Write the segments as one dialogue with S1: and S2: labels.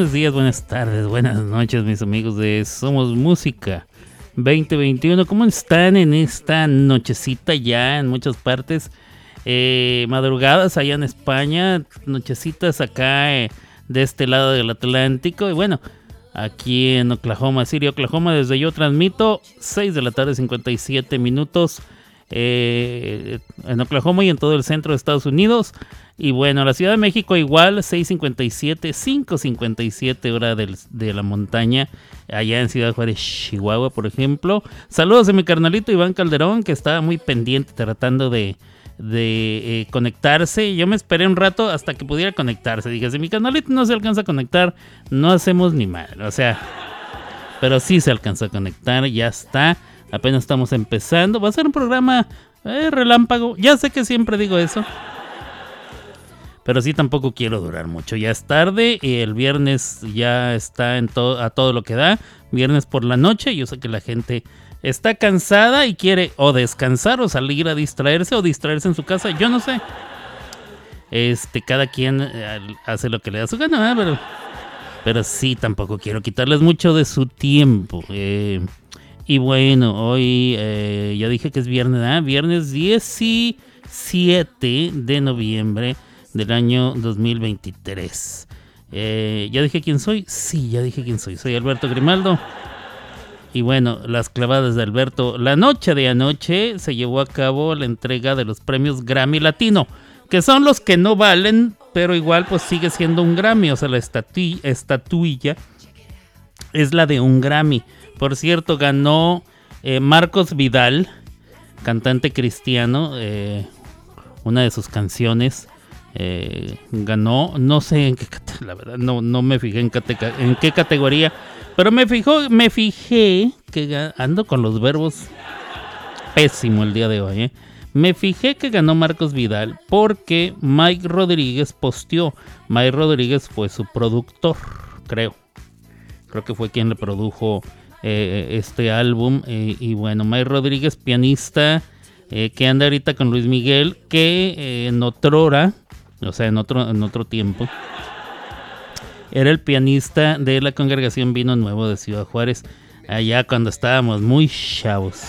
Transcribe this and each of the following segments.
S1: Buenos días, buenas tardes, buenas noches, mis amigos de Somos Música 2021. ¿Cómo están en esta nochecita ya en muchas partes? Eh, madrugadas allá en España, nochecitas acá eh, de este lado del Atlántico. Y bueno, aquí en Oklahoma City, Oklahoma, desde yo transmito 6 de la tarde, 57 minutos. Eh, en Oklahoma y en todo el centro de Estados Unidos. Y bueno, la Ciudad de México igual, 6.57, 5.57 hora de la montaña, allá en Ciudad Juárez, Chihuahua, por ejemplo. Saludos a mi carnalito Iván Calderón, que estaba muy pendiente tratando de, de eh, conectarse. Yo me esperé un rato hasta que pudiera conectarse. Dije, si mi carnalito no se alcanza a conectar, no hacemos ni mal. O sea, pero sí se alcanzó a conectar, ya está. Apenas estamos empezando. Va a ser un programa eh, relámpago. Ya sé que siempre digo eso. Pero sí tampoco quiero durar mucho. Ya es tarde. Y el viernes ya está en a todo lo que da. Viernes por la noche. Yo sé que la gente está cansada y quiere o descansar o salir a distraerse o distraerse en su casa. Yo no sé. Este, cada quien eh, hace lo que le da su gana, pero, pero sí, tampoco quiero quitarles mucho de su tiempo. Eh, y bueno, hoy eh, ya dije que es viernes, viernes 17 de noviembre del año 2023. Eh, ¿Ya dije quién soy? Sí, ya dije quién soy. Soy Alberto Grimaldo. Y bueno, las clavadas de Alberto. La noche de anoche se llevó a cabo la entrega de los premios Grammy Latino, que son los que no valen, pero igual pues sigue siendo un Grammy. O sea, la estatuilla es la de un Grammy. Por cierto, ganó eh, Marcos Vidal, cantante cristiano, eh, una de sus canciones. Eh, ganó, no sé en qué la verdad, no, no me fijé en, qué categoría, pero me fijó, me fijé que ando con los verbos pésimo el día de hoy. Me fijé que ganó Marcos Vidal porque Mike Rodríguez posteó. Mike Rodríguez fue su productor, creo. Creo que fue quien le produjo eh, este álbum. Eh, y bueno, May Rodríguez, pianista, eh, que anda ahorita con Luis Miguel, que en otrora, o sea, en otro, en otro tiempo, era el pianista de la congregación Vino Nuevo de Ciudad Juárez, allá cuando estábamos muy chavos.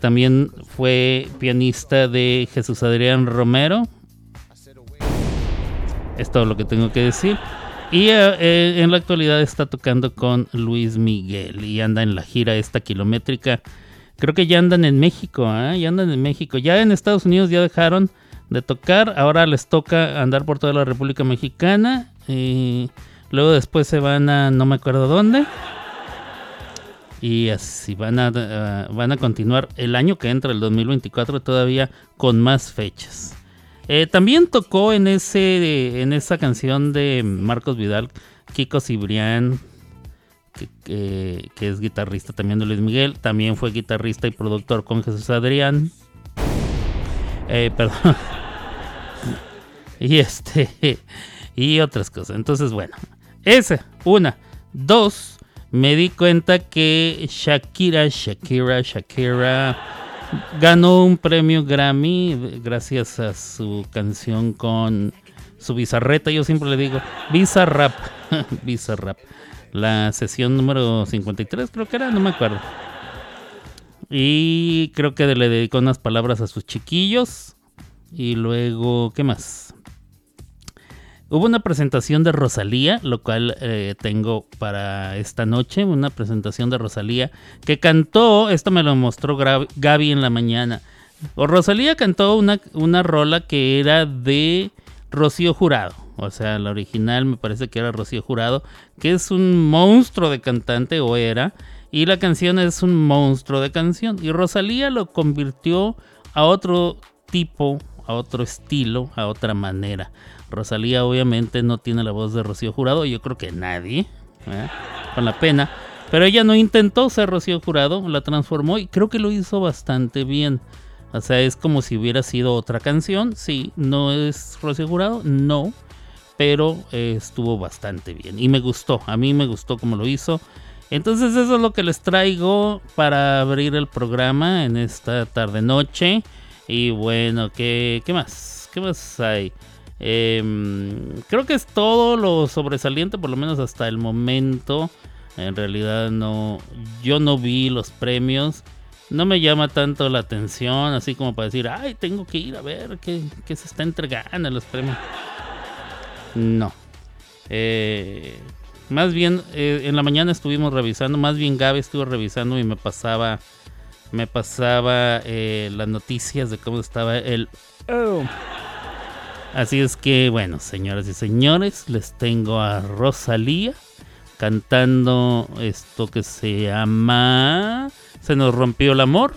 S1: también fue pianista de Jesús Adrián Romero. Es todo lo que tengo que decir. Y eh, eh, en la actualidad está tocando con Luis Miguel y anda en la gira esta kilométrica. Creo que ya andan en México, ¿eh? ya andan en México. Ya en Estados Unidos ya dejaron de tocar, ahora les toca andar por toda la República Mexicana. Y luego después se van a no me acuerdo dónde. Y así van a, van a continuar el año que entra, el 2024, todavía con más fechas. Eh, también tocó en, ese, en esa canción de Marcos Vidal, Kiko Cibrián, que, es guitarrista también de Luis Miguel. También fue guitarrista y productor con Jesús Adrián. Eh, perdón. y este. Y otras cosas. Entonces, bueno. Esa, una. Dos. Me di cuenta que Shakira, Shakira, Shakira ganó un premio Grammy gracias a su canción con su bizarreta. Yo siempre le digo bizarrap, bizarrap. La sesión número 53 creo que era, no me acuerdo. Y creo que le dedicó unas palabras a sus chiquillos. Y luego, ¿qué más? Hubo una presentación de Rosalía, lo cual eh, tengo para esta noche, una presentación de Rosalía que cantó, esto me lo mostró Gaby en la mañana. O Rosalía cantó una, una rola que era de Rocío Jurado, o sea, la original me parece que era Rocío Jurado, que es un monstruo de cantante o era, y la canción es un monstruo de canción. Y Rosalía lo convirtió a otro tipo, a otro estilo, a otra manera. Rosalía obviamente no tiene la voz de Rocío Jurado, yo creo que nadie, ¿eh? con la pena. Pero ella no intentó ser Rocío Jurado, la transformó y creo que lo hizo bastante bien. O sea, es como si hubiera sido otra canción. Sí, no es Rocío Jurado, no. Pero eh, estuvo bastante bien. Y me gustó, a mí me gustó como lo hizo. Entonces eso es lo que les traigo para abrir el programa en esta tarde noche. Y bueno, ¿qué, qué más? ¿Qué más hay? Em, creo que es todo lo sobresaliente, por lo menos hasta el momento. En realidad no, yo no vi los premios. No me llama tanto la atención, así como para decir, ay, tengo que ir a ver qué, qué se está entregando en los premios. No. Eh, más bien, eh, en la mañana estuvimos revisando, más bien Gaby estuvo revisando y me pasaba, me pasaba eh, las noticias de cómo estaba el... Oh. Así es que, bueno, señoras y señores, les tengo a Rosalía cantando esto que se llama Se nos rompió el amor.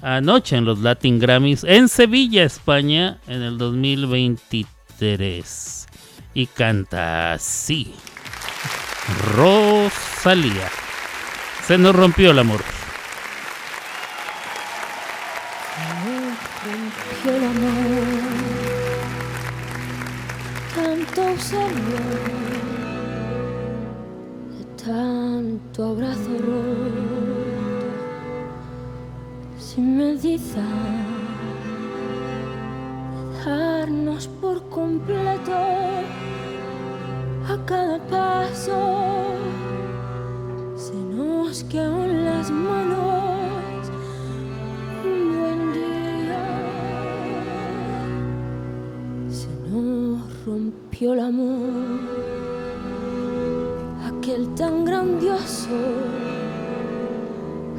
S1: Anoche en los Latin Grammys en Sevilla, España, en el 2023. Y canta así. Rosalía. Se nos rompió el amor.
S2: Se rompió el amor tanto abrazo roto, sin medida, darnos por completo a cada paso, se nos quedó en las manos un buen día. Se nos rompió el amor, tan grandioso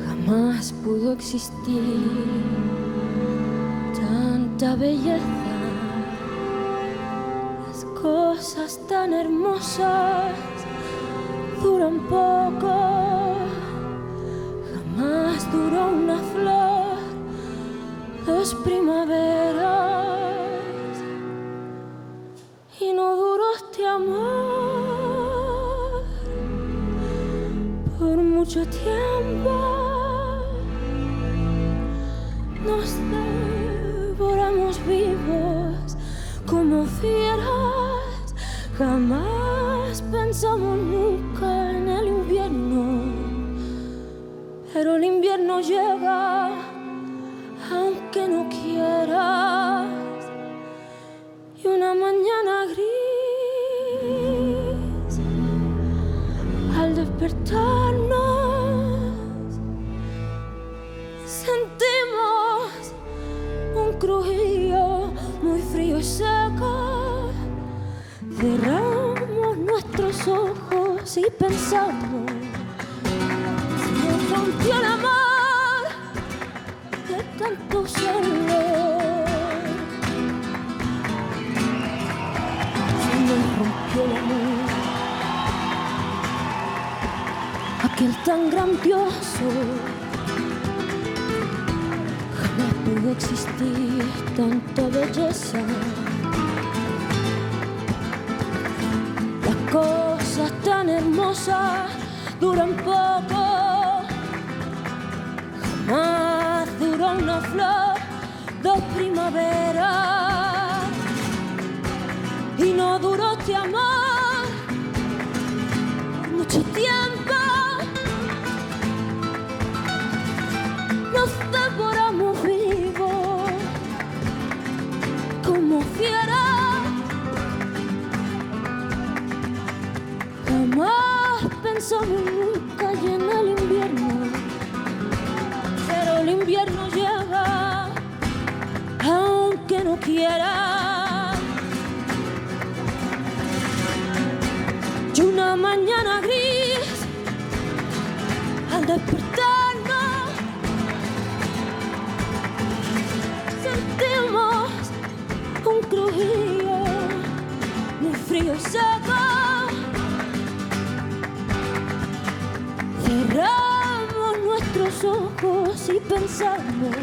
S2: jamás pudo existir, tanta belleza, las cosas tan hermosas duran poco, jamás duró una flor, dos primaveras y no duró este amor mucho tiempo. Nos devoramos vivos como fieras, jamás pensamos nunca en el invierno, pero el invierno llega aunque no quieras. Y una mañana gris al despertarnos muy frío y seco. Cerramos nuestros ojos y pensamos nos rompió el amor de tanto solo se nos rompió el amor. Aquel tan grandioso pudo existir tanta belleza. Las cosas tan hermosas duran poco. Jamás duró una flor, dos primaveras y no duró este amor Pensamos nunca en el invierno, pero el invierno llega aunque no quiera. Y una mañana ojos y pensamos.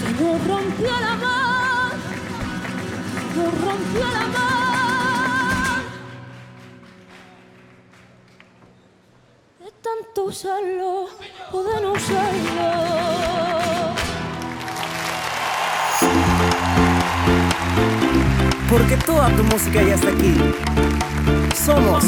S2: Se nos rompió el amor nos rompió el amor. De tanto usarlo o de no usarlo.
S3: Porque toda tu música ya está aquí. Somos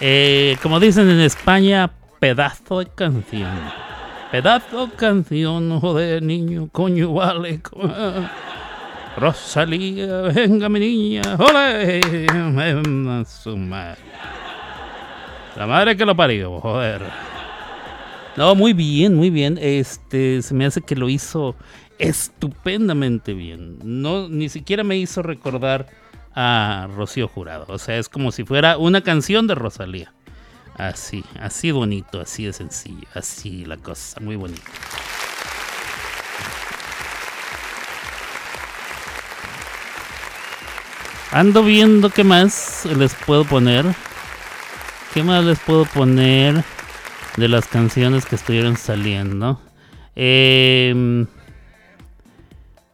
S1: Eh, como dicen en España, pedazo de canción. Pedazo de canción, joder, niño, coño, vale. Rosalía, venga mi niña, ¡ole! Su madre. La madre que lo parió, joder. No, muy bien, muy bien. Este, se me hace que lo hizo estupendamente bien. No, ni siquiera me hizo recordar a Rocío Jurado. O sea, es como si fuera una canción de Rosalía. Así, así bonito, así de sencillo, así la cosa, muy bonita. Ando viendo qué más les puedo poner. ¿Qué más les puedo poner de las canciones que estuvieron saliendo? Eh,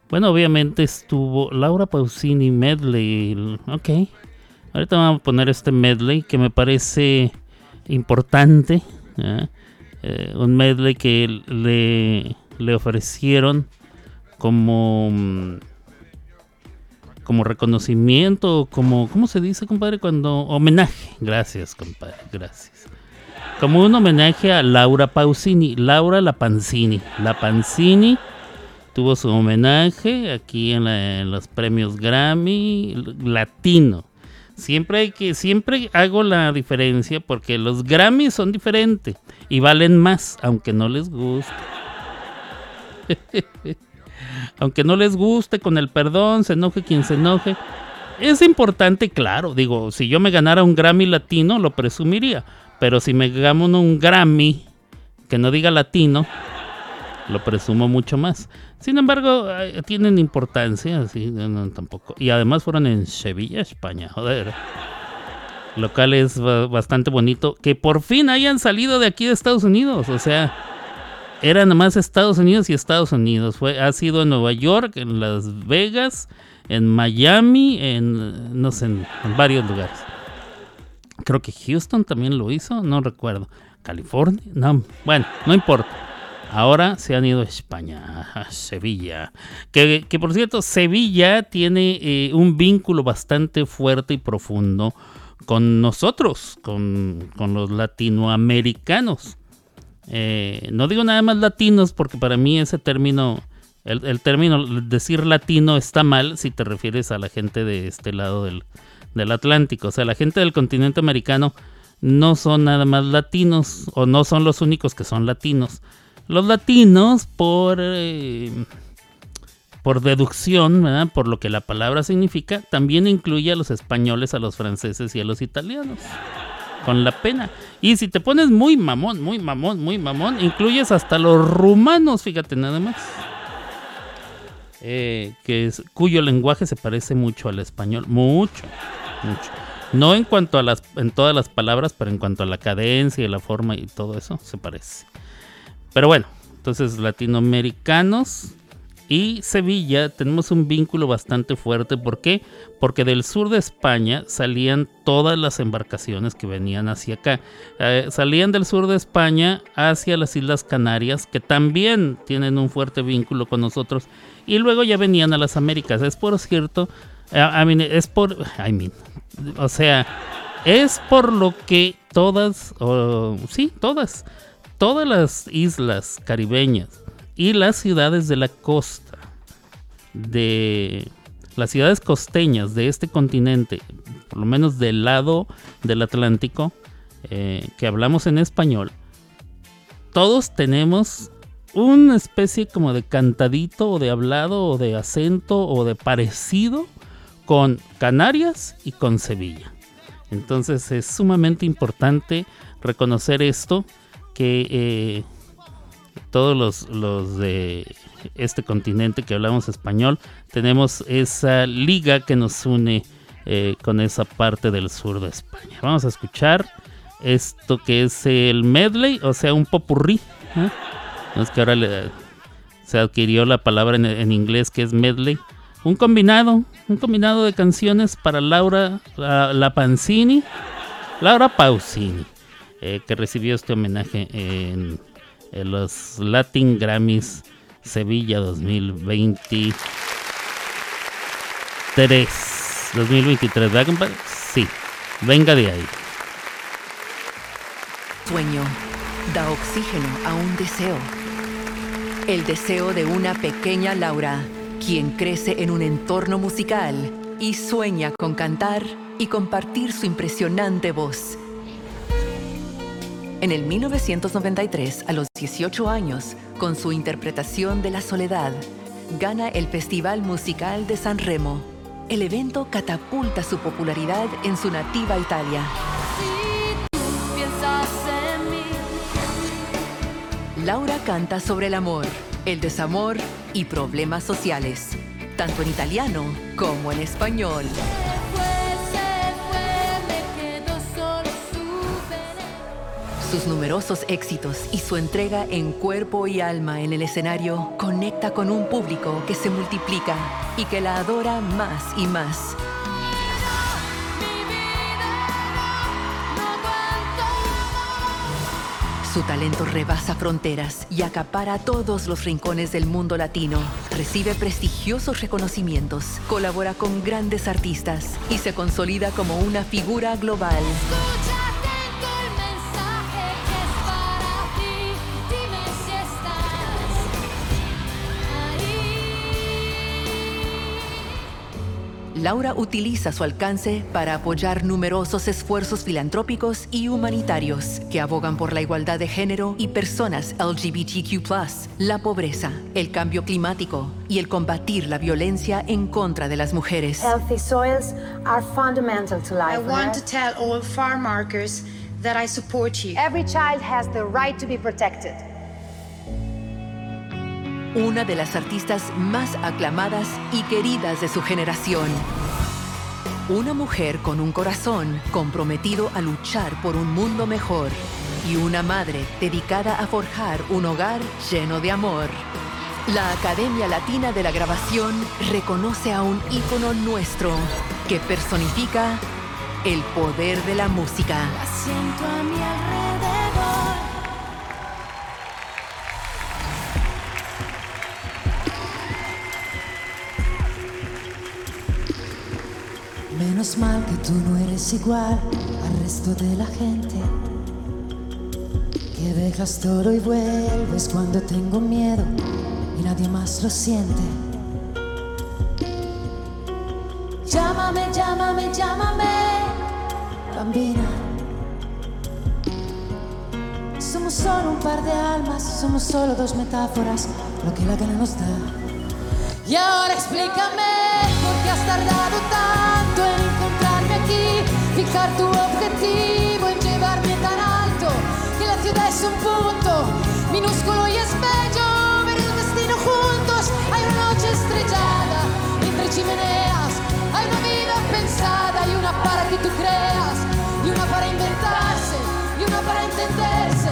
S1: bueno, obviamente estuvo Laura Pausini Medley. Ok. Ahorita vamos a poner este medley que me parece importante. Eh, un medley que le, le ofrecieron como, mm, como reconocimiento, como, ¿cómo se dice, compadre? Cuando homenaje. Gracias, compadre, gracias. Como un homenaje a Laura Pausini, Laura La Pancini. La Pancini tuvo su homenaje aquí en, los premios Grammy Latino. Siempre hay que, siempre hago la diferencia porque los Grammy son diferentes y valen más, aunque no les guste. aunque no les guste, con el perdón, se enoje quien se enoje. Es importante, claro, digo, si yo me ganara un Grammy latino, lo presumiría. Pero si me gano un Grammy que no diga latino, lo presumo mucho más. Sin embargo, tienen importancia, así, tampoco. Y además fueron en Sevilla, España, joder. Local es bastante bonito. Que por fin hayan salido de aquí de Estados Unidos. O sea, eran más Estados Unidos y Estados Unidos. Fue, ha sido en Nueva York, en Las Vegas, en Miami, en no sé, en varios lugares. Creo que Houston también lo hizo, no recuerdo. California, no, bueno, no importa. Ahora se han ido a España, a Sevilla. Que, por cierto, Sevilla tiene eh, un vínculo bastante fuerte y profundo con nosotros, con, los latinoamericanos. Eh, no digo nada más latinos porque para mí ese término, el, término decir latino está mal si te refieres a la gente de este lado del, del Atlántico. O sea, la gente del continente americano no son nada más latinos o no son los únicos que son latinos los latinos, por, eh, por deducción, por lo que la palabra significa, también incluye a los españoles, a los franceses y a los italianos. Con la pena. Y si te pones muy mamón, muy mamón, muy mamón, incluyes hasta los rumanos, fíjate nada más. Eh, que es, cuyo lenguaje se parece mucho al español. Mucho, mucho. No en cuanto a las, en todas las palabras, pero en cuanto a la cadencia y la forma y todo eso, se parece. Pero bueno, entonces latinoamericanos y Sevilla tenemos un vínculo bastante fuerte. ¿Por qué? Porque del sur de España salían todas las embarcaciones que venían hacia acá. Eh, salían del sur de España hacia las Islas Canarias, que también tienen un fuerte vínculo con nosotros. Y luego ya venían a las Américas. Es por cierto, eh, es por... I mean, o sea, es por lo que todas, sí, todas todas las islas caribeñas y las ciudades de la costa, de las ciudades costeñas de este continente, por lo menos del lado del Atlántico, eh, que hablamos en español, todos tenemos una especie como de cantadito o de hablado o de acento o de parecido con Canarias y con Sevilla. Entonces es sumamente importante reconocer esto que eh, todos los, de este continente que hablamos español tenemos esa liga que nos une eh, con esa parte del sur de España. Vamos a escuchar esto que es el medley, o sea, un popurrí. ¿eh? es que ahora se adquirió la palabra en, en, inglés que es medley. Un combinado, un combinado de canciones para Laura la, la Pancini, Laura Pausini. Eh, que recibió este homenaje en, los Latin Grammys Sevilla 2023. 2023, ¿verdad? Sí, venga de ahí.
S4: sueño, da oxígeno a un deseo. El deseo de una pequeña Laura, quien crece en un entorno musical y sueña con cantar y compartir su impresionante voz. En el 1993, a los 18 años, con su interpretación de La Soledad, gana el Festival Musical de San Remo. El evento catapulta su popularidad en su nativa Italia. Laura canta sobre el amor, el desamor y problemas sociales, tanto en italiano como en español. Sus numerosos éxitos y su entrega en cuerpo y alma en el escenario conecta con un público que se multiplica y que la adora más y más. Su talento rebasa fronteras y acapara todos los rincones del mundo latino. Recibe prestigiosos reconocimientos, colabora con grandes artistas y se consolida como una figura global.
S2: Escucha
S4: Laura utiliza su alcance para apoyar numerosos esfuerzos filantrópicos y humanitarios que abogan por la igualdad de género y personas LGBTQ, la pobreza, el cambio climático y el combatir la violencia en contra de las mujeres.
S5: Healthy soils are fundamental to life.
S6: I want to tell all farm workers that I support you.
S5: Every child has the right to be protected.
S4: Una de las artistas más aclamadas y queridas de su generación. Una mujer con un corazón comprometido a luchar por un mundo mejor y una madre dedicada a forjar un hogar lleno de amor. La Academia Latina de la Grabación reconoce a un ícono nuestro que personifica el poder de la música.
S7: Menos mal que tú no eres igual al resto de la gente. Que dejas todo y vuelves cuando tengo miedo y nadie más lo siente. Llámame, llámame, llámame, bambina. Somos solo un par de almas, somos solo dos metáforas, lo que la gana nos da. Y ahora explícame por qué has tardado fijar tu objetivo en llevarme tan alto, que la ciudad es un punto minúsculo y es bello ver el destino juntos. Hay una noche estrellada entre chimeneas, hay una vida pensada y una para que tú creas, y una para inventarse, y una para entenderse,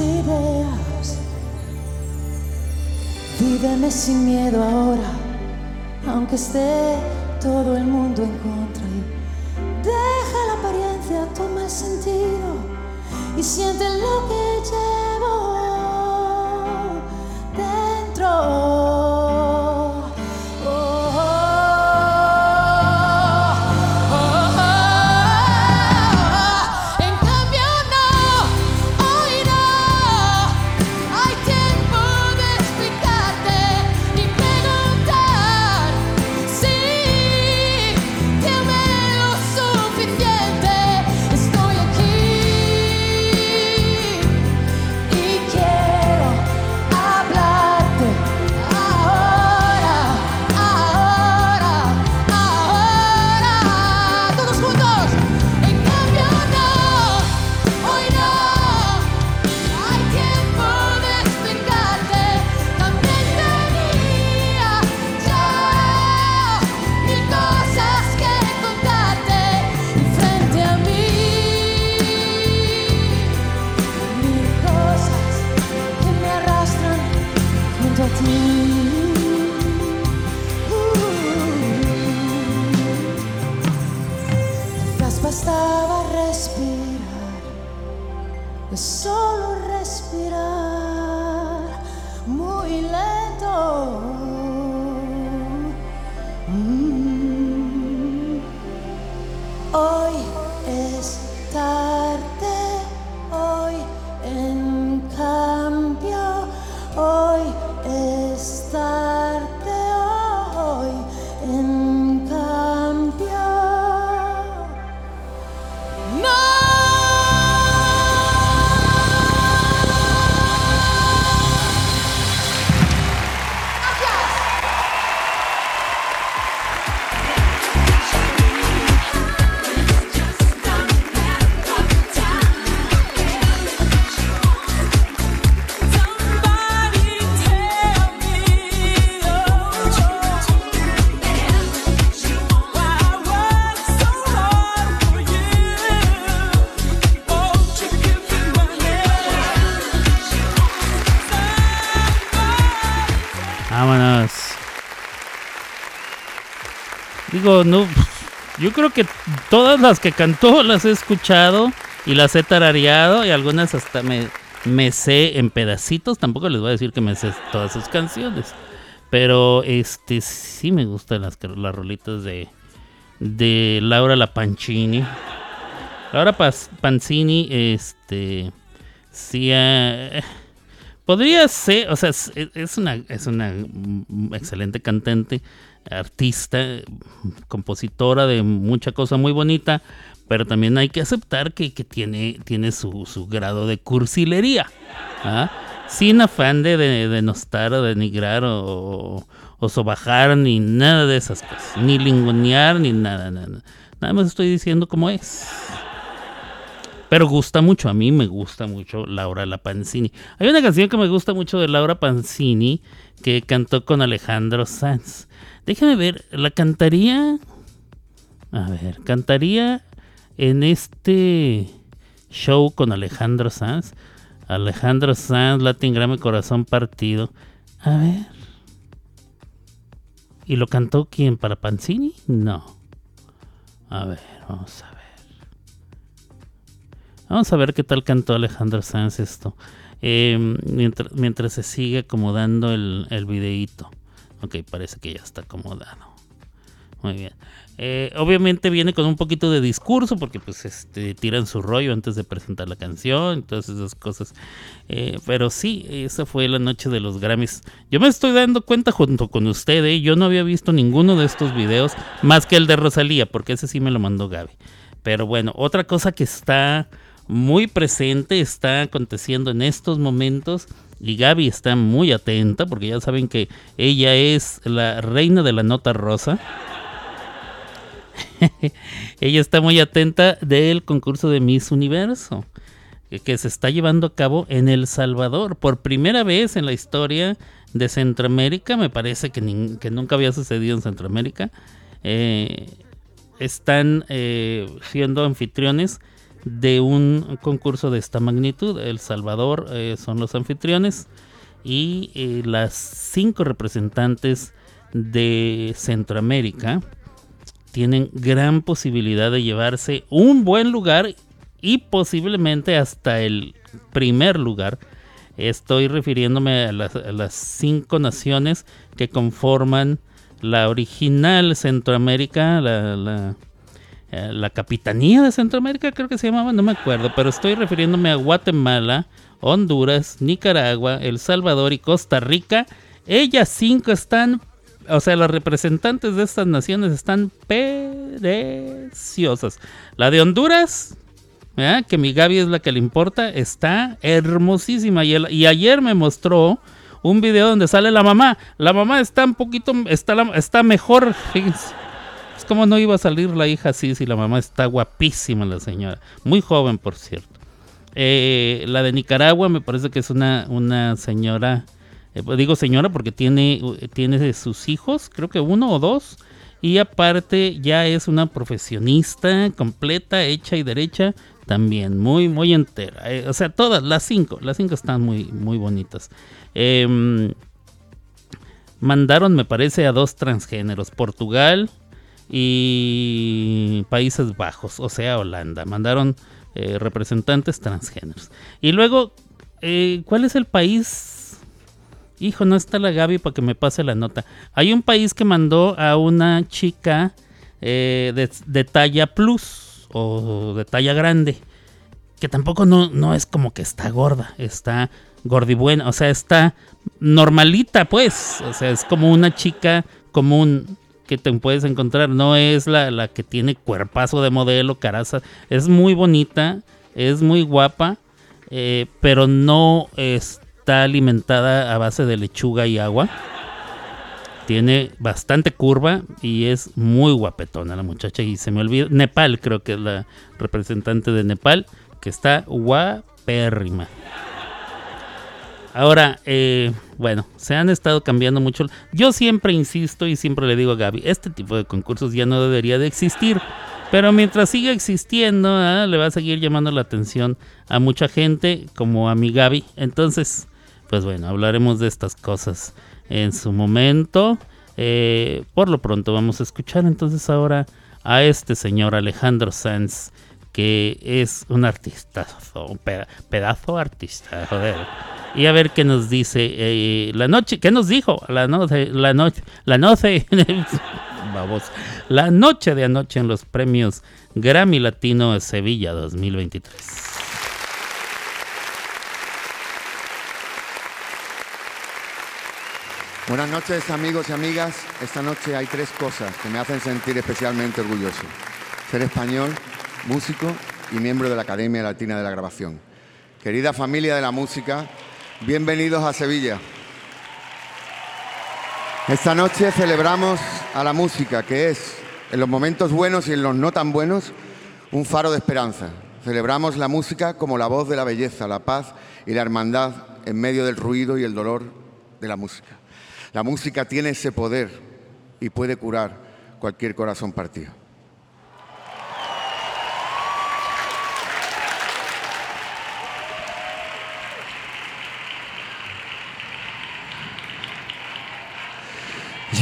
S7: ideas. Víveme sin miedo ahora, aunque esté todo el mundo en contra. Deja la apariencia, toma el sentido y siente lo que llevo dentro.
S1: Digo, no. Yo creo que todas las que cantó las he escuchado y las he tarareado y algunas hasta me, me sé en pedacitos. Tampoco les voy a decir que me sé todas sus canciones. Pero este sí me gustan las, las rolitas de, de Laura La Pancini. Laura Pancini, este. Sí, eh, podría ser, o sea, es, es una, es una mm, excelente cantante, artista, compositora de mucha cosa muy bonita, pero también hay que aceptar que, tiene, tiene su, su grado de cursilería. ¿ah? Sin afán de de- denostar o denigrar o, o sobajar ni nada de esas cosas, ni lingonear ni nada, nada. Nada más estoy diciendo cómo es. Pero gusta mucho, a mí me gusta mucho Laura La Pancini. Hay una canción que me gusta mucho de Laura Pancini que cantó con Alejandro Sanz. Déjame ver, ¿la cantaría? A ver, ¿cantaría en este show con Alejandro Sanz? Alejandro Sanz, Latin Grammy Corazón Partido. A ver. ¿Y lo cantó quién? ¿Para Pancini? No. A ver, vamos a ver. Vamos a ver qué tal cantó Alejandro Sanz esto. Eh, mientras, mientras se sigue acomodando el, el videíto. Ok, parece que ya está acomodado. Muy bien. Eh, obviamente viene con un poquito de discurso porque pues este, tiran su rollo antes de presentar la canción todas esas cosas. Eh, pero sí, esa fue la noche de los Grammys. Yo me estoy dando cuenta junto con usted, ¿eh? yo no había visto ninguno de estos videos más que el de Rosalía porque ese sí me lo mandó Gaby. Pero bueno, otra cosa que está muy presente, está aconteciendo en estos momentos y Gaby está muy atenta porque ya saben que ella es la reina de la nota rosa. ella está muy atenta del concurso de Miss Universo que- se está llevando a cabo en El Salvador por primera vez en la historia de Centroamérica. Me parece que nunca había sucedido en Centroamérica. Eh, están eh, siendo anfitriones de un concurso de esta magnitud. El Salvador eh, son los anfitriones y eh, las cinco representantes de Centroamérica tienen gran posibilidad de llevarse un buen lugar y posiblemente hasta el primer lugar. Estoy refiriéndome a las, cinco naciones que conforman la original Centroamérica, la, eh, la Capitanía de Centroamérica creo que se llamaba, no me acuerdo, pero estoy refiriéndome a Guatemala, Honduras, Nicaragua, El Salvador y Costa Rica. Ellas cinco están, o sea, las representantes de estas naciones están preciosas. La de Honduras, que mi Gaby es la que le importa, está hermosísima. Y, y ayer me mostró un video donde sale la mamá. La mamá está un poquito, está, la- está mejor, fíjense. Pues cómo no iba a salir la hija así si la mamá está guapísima la señora. Muy joven, por cierto. Eh, la de Nicaragua me parece que es una, una señora, eh, pues digo señora porque tiene, tiene sus hijos, creo que uno o dos, y aparte ya es una profesionista completa, hecha y derecha, también muy, muy entera. Eh, o sea, todas, las cinco, las cinco están muy, muy bonitas. Em, mandaron, me parece, a dos transgéneros, Portugal y Países Bajos, o sea, Holanda. Mandaron eh, representantes transgéneros. Y luego, eh, ¿cuál es el país? Hijo, no está la Gaby para que me pase la nota. Hay un país que mandó a una chica eh, de, talla plus o de talla grande. Que tampoco no, no es como que está gorda, está gordibuena, o sea, está normalita, pues. O sea, es como una chica común que te puedes encontrar. No es la, la que tiene cuerpazo de modelo, caraza. Es muy bonita, es muy guapa, eh, pero no está alimentada a base de lechuga y agua. Tiene bastante curva y es muy guapetona la muchacha. Y se me olvida. Nepal, creo que es la representante de Nepal, que está guapérrima. Ahora, eh, bueno, se han estado cambiando mucho. Yo siempre insisto y siempre le digo a Gaby, este tipo de concursos ya no debería de existir. Pero mientras siga existiendo, ¿ah? le va a seguir llamando la atención a mucha gente, como a mi Gaby. Entonces, pues bueno, hablaremos de estas cosas en su momento. Eh, por lo pronto vamos a escuchar entonces ahora a este señor Alejandro Sanz, que es un artista, un peda- pedazo artista, joder. Y a ver qué nos dice eh, la noche, ¿qué nos dijo? La noche, la noche, la noche, vamos, la noche de anoche en los premios Grammy Latino de Sevilla 2023.
S8: Buenas noches amigos y amigas. Esta noche hay tres cosas que me hacen sentir especialmente orgulloso. Ser español, músico y miembro de la Academia Latina de la Grabación. Querida familia de la música, bienvenidos a Sevilla. Esta noche celebramos a la música, que es, en los momentos buenos y en los no tan buenos, un faro de esperanza. Celebramos la música como la voz de la belleza, la paz y la hermandad en medio del ruido y el dolor de la música. La música tiene ese poder y puede curar cualquier corazón partido.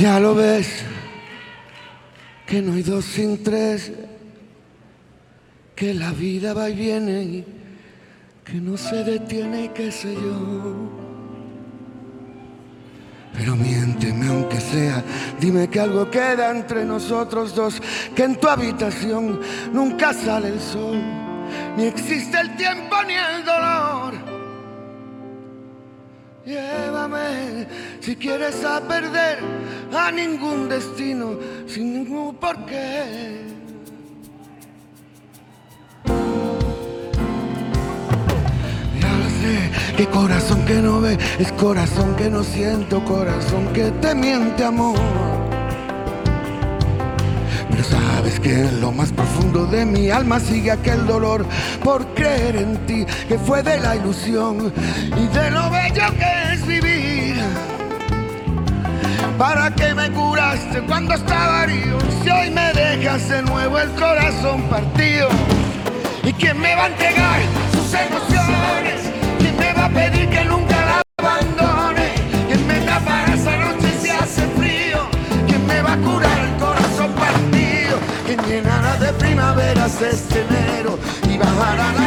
S8: Ya lo ves, que no hay dos sin tres, que la vida va y viene, que no se detiene y qué sé yo. Pero miénteme aunque sea, dime que algo queda entre nosotros dos, que en tu habitación nunca sale el sol, ni existe el tiempo ni el dolor. Llévame si quieres a perder a ningún destino, sin ningún porqué. Ya lo sé, que corazón que no ve es corazón que no siento, corazón que te miente amor. Pero sabes que en lo más profundo de mi alma sigue aquel dolor por creer en ti, que fue de la ilusión y de lo bello que es vivir. ¿Para qué me curaste cuando estaba herido? Si hoy me dejas de nuevo el corazón partido. Y quién me va a entregar sus emociones? ¿Quién me va a pedir que nunca este enero y bajará la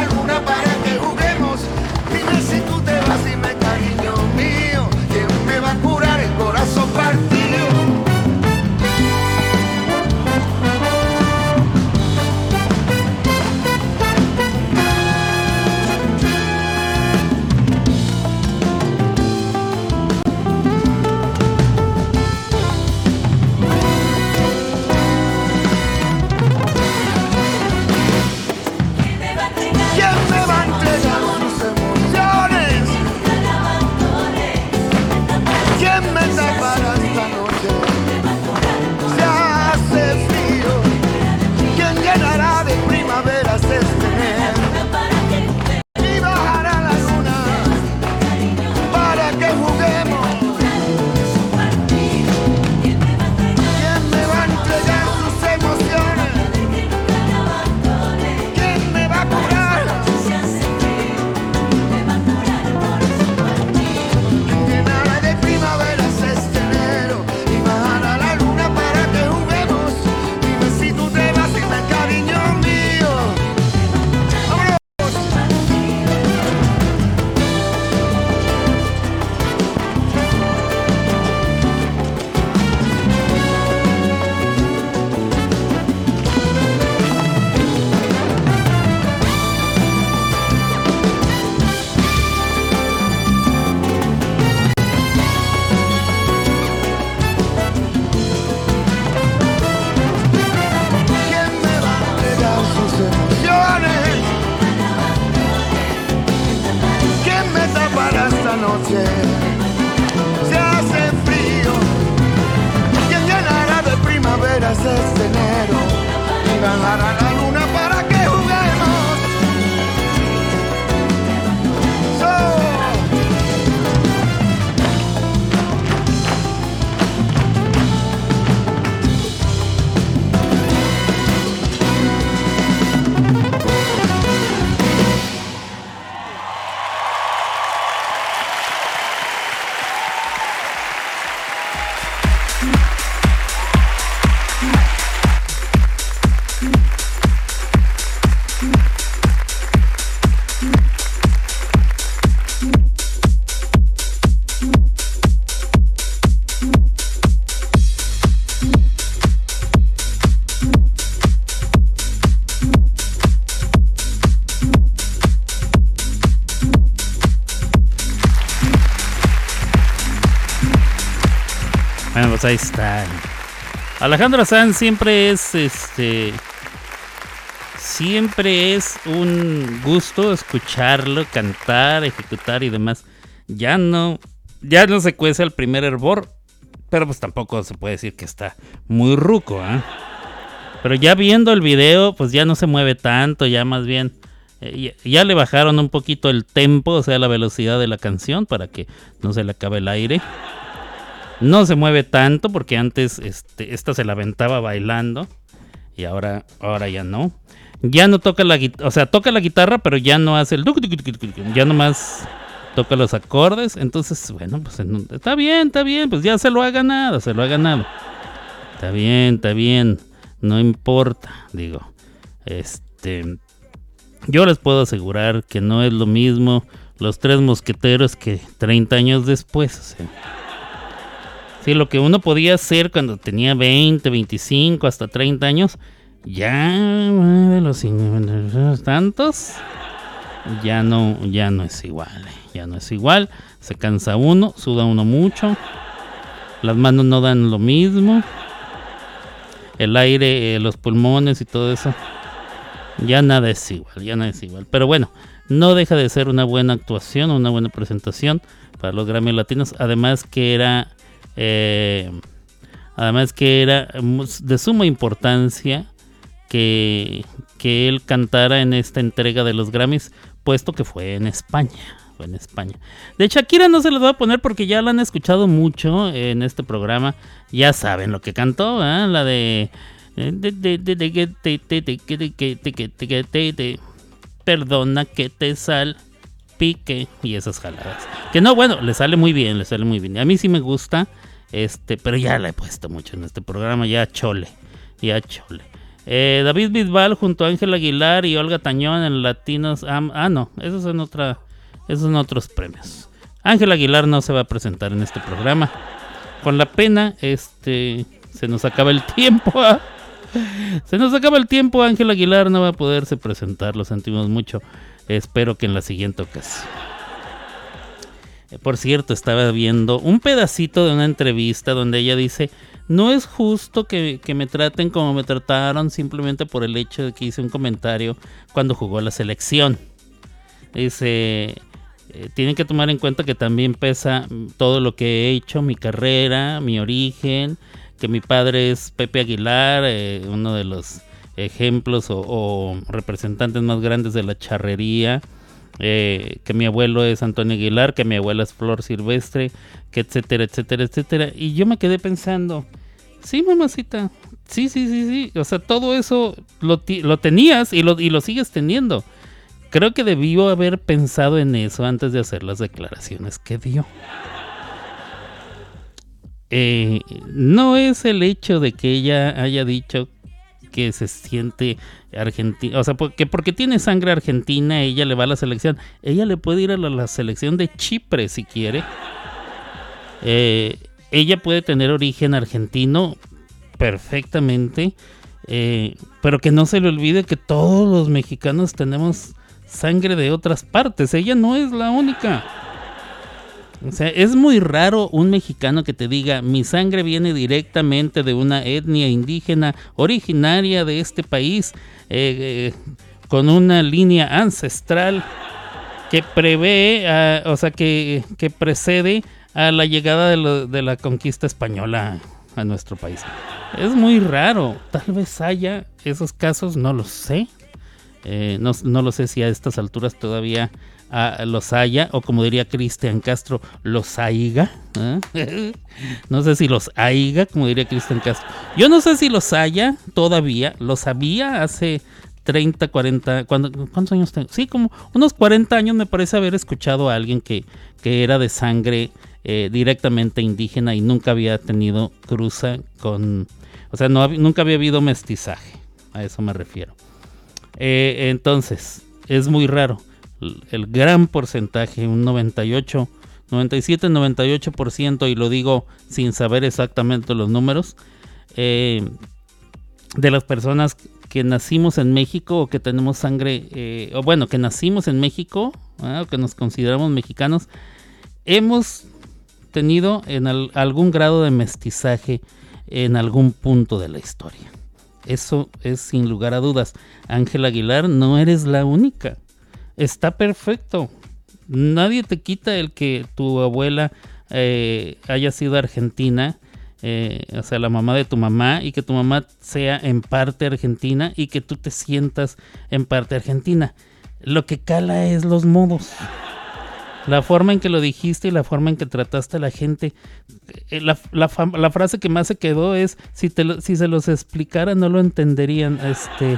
S1: pues ahí está. Alejandro Sanz siempre es este. Siempre es un gusto escucharlo, cantar, ejecutar y demás. Ya no. Ya no se cuece el primer hervor. Pero pues tampoco se puede decir que está muy ruco, ¿ah? Pero ya viendo el video, pues ya no se mueve tanto, ya más bien. eh, ya, ya le bajaron un poquito el tempo, o sea, la velocidad de la canción para que no se le acabe el aire. No se mueve tanto porque antes este, esta se la aventaba bailando y ahora, ahora ya no. Ya no toca la guitarra, o sea, toca la guitarra, pero ya no hace el... Ya nomás toca los acordes. Entonces, bueno, pues está bien, está bien, pues ya se lo ha ganado, se lo ha ganado. Está bien, está bien, no importa, digo. Este... Yo les puedo asegurar que no es lo mismo los tres mosqueteros que 30 años después. Lo que uno podía hacer cuando tenía 20, 25, hasta 30 años, ya de los tantos, ya no, ya no es igual, eh, ya no es igual, se cansa uno, suda uno mucho, las manos no dan lo mismo, el aire, eh, los pulmones y todo eso, ya nada es igual, ya nada es igual. Pero bueno, no deja de ser una buena actuación, una buena presentación para los Grammy Latinos. Además que era, eh, además que era de suma importancia que, que él cantara en esta entrega de los Grammys, puesto que fue en España. En España. De Shakira no se los voy a poner porque ya la han escuchado mucho en este programa. Ya saben lo que cantó, ¿ah? la de perdona que te salpique y esas jaladas. Que no, bueno, le sale muy bien, le sale muy bien. A mí sí me gusta, este, pero ya la he puesto mucho en este programa, ya chole, ya chole. Eh, David Bisbal junto a Ángel Aguilar y Olga Tañón en Latinos. Ah, no, esos son otra, esos son otros premios. Ángel Aguilar no se va a presentar en este programa. Con la pena, este, se nos acaba el tiempo. ah. Se nos acaba el tiempo. Ángel Aguilar no va a poderse presentar. Lo sentimos mucho. Espero que en la siguiente ocasión. Eh, Por cierto, estaba viendo un pedacito de una entrevista donde ella dice, no es justo que, me traten como me trataron simplemente por el hecho de que hice un comentario cuando jugó la selección. Dice, eh, tienen que tomar en cuenta que también pesa mm, todo lo que he hecho, mi carrera, mi origen, que mi padre es Pepe Aguilar, eh, uno de los ejemplos o, representantes más grandes de la charrería, eh, que mi abuelo es Antonio Aguilar, que mi abuela es Flor Silvestre, que etcétera, etcétera, etcétera. Y yo me quedé pensando, sí, mamacita, sí, sí, sí, sí, o sea, todo eso lo, lo tenías y lo, y lo sigues teniendo. Creo que debió haber pensado en eso antes de hacer las declaraciones que dio. Eh, no es el hecho de que ella haya dicho que se siente argentina, o sea, porque, porque tiene sangre argentina, ella le va a la selección. Ella le puede ir a la, selección de Chipre si quiere. Eh, ella puede tener origen argentino perfectamente, eh, pero que no se le olvide que todos los mexicanos tenemos sangre de otras partes. Ella no es la única. O sea, es muy raro un mexicano que te diga, mi sangre viene directamente de una etnia indígena originaria de este país, eh, eh, con una línea ancestral que prevé, o sea, que, que precede a la llegada de, la conquista española a nuestro país. Es muy raro, tal vez haya esos casos, no lo sé. Eh, no lo sé si a estas alturas todavía los haya, o como diría Cristian Castro, los haiga. ¿eh? no sé si los haiga, como diría Cristian Castro. Yo no sé si los haya todavía, los había hace 30, 40, ¿cuándo- ¿cuántos años tengo? Sí, como unos 40 años me parece haber escuchado a alguien que, que era de sangre eh, directamente indígena y nunca había tenido cruza con... O sea, nunca había habido mestizaje, a eso me refiero. Eh, entonces, es muy raro. El gran porcentaje, un 98, 97, 98%, y lo digo sin saber exactamente los números, eh, de las personas que nacimos en México o que tenemos sangre, eh, o bueno, que nacimos en México, ¿ah? o que nos consideramos mexicanos, hemos tenido en al- algún grado de mestizaje en algún punto de la historia. Eso es sin lugar a dudas. Ángel Aguilar, no eres la única. Está perfecto. Nadie te quita el que tu abuela eh, haya sido argentina, eh, o sea, la mamá de tu mamá, y que tu mamá sea en parte argentina y que tú te sientas en parte argentina. Lo que cala es los modos. La forma en que lo dijiste y la forma en que trataste a la gente. Eh, La, frase que más se quedó es, si, si se los explicara no lo entenderían. Este,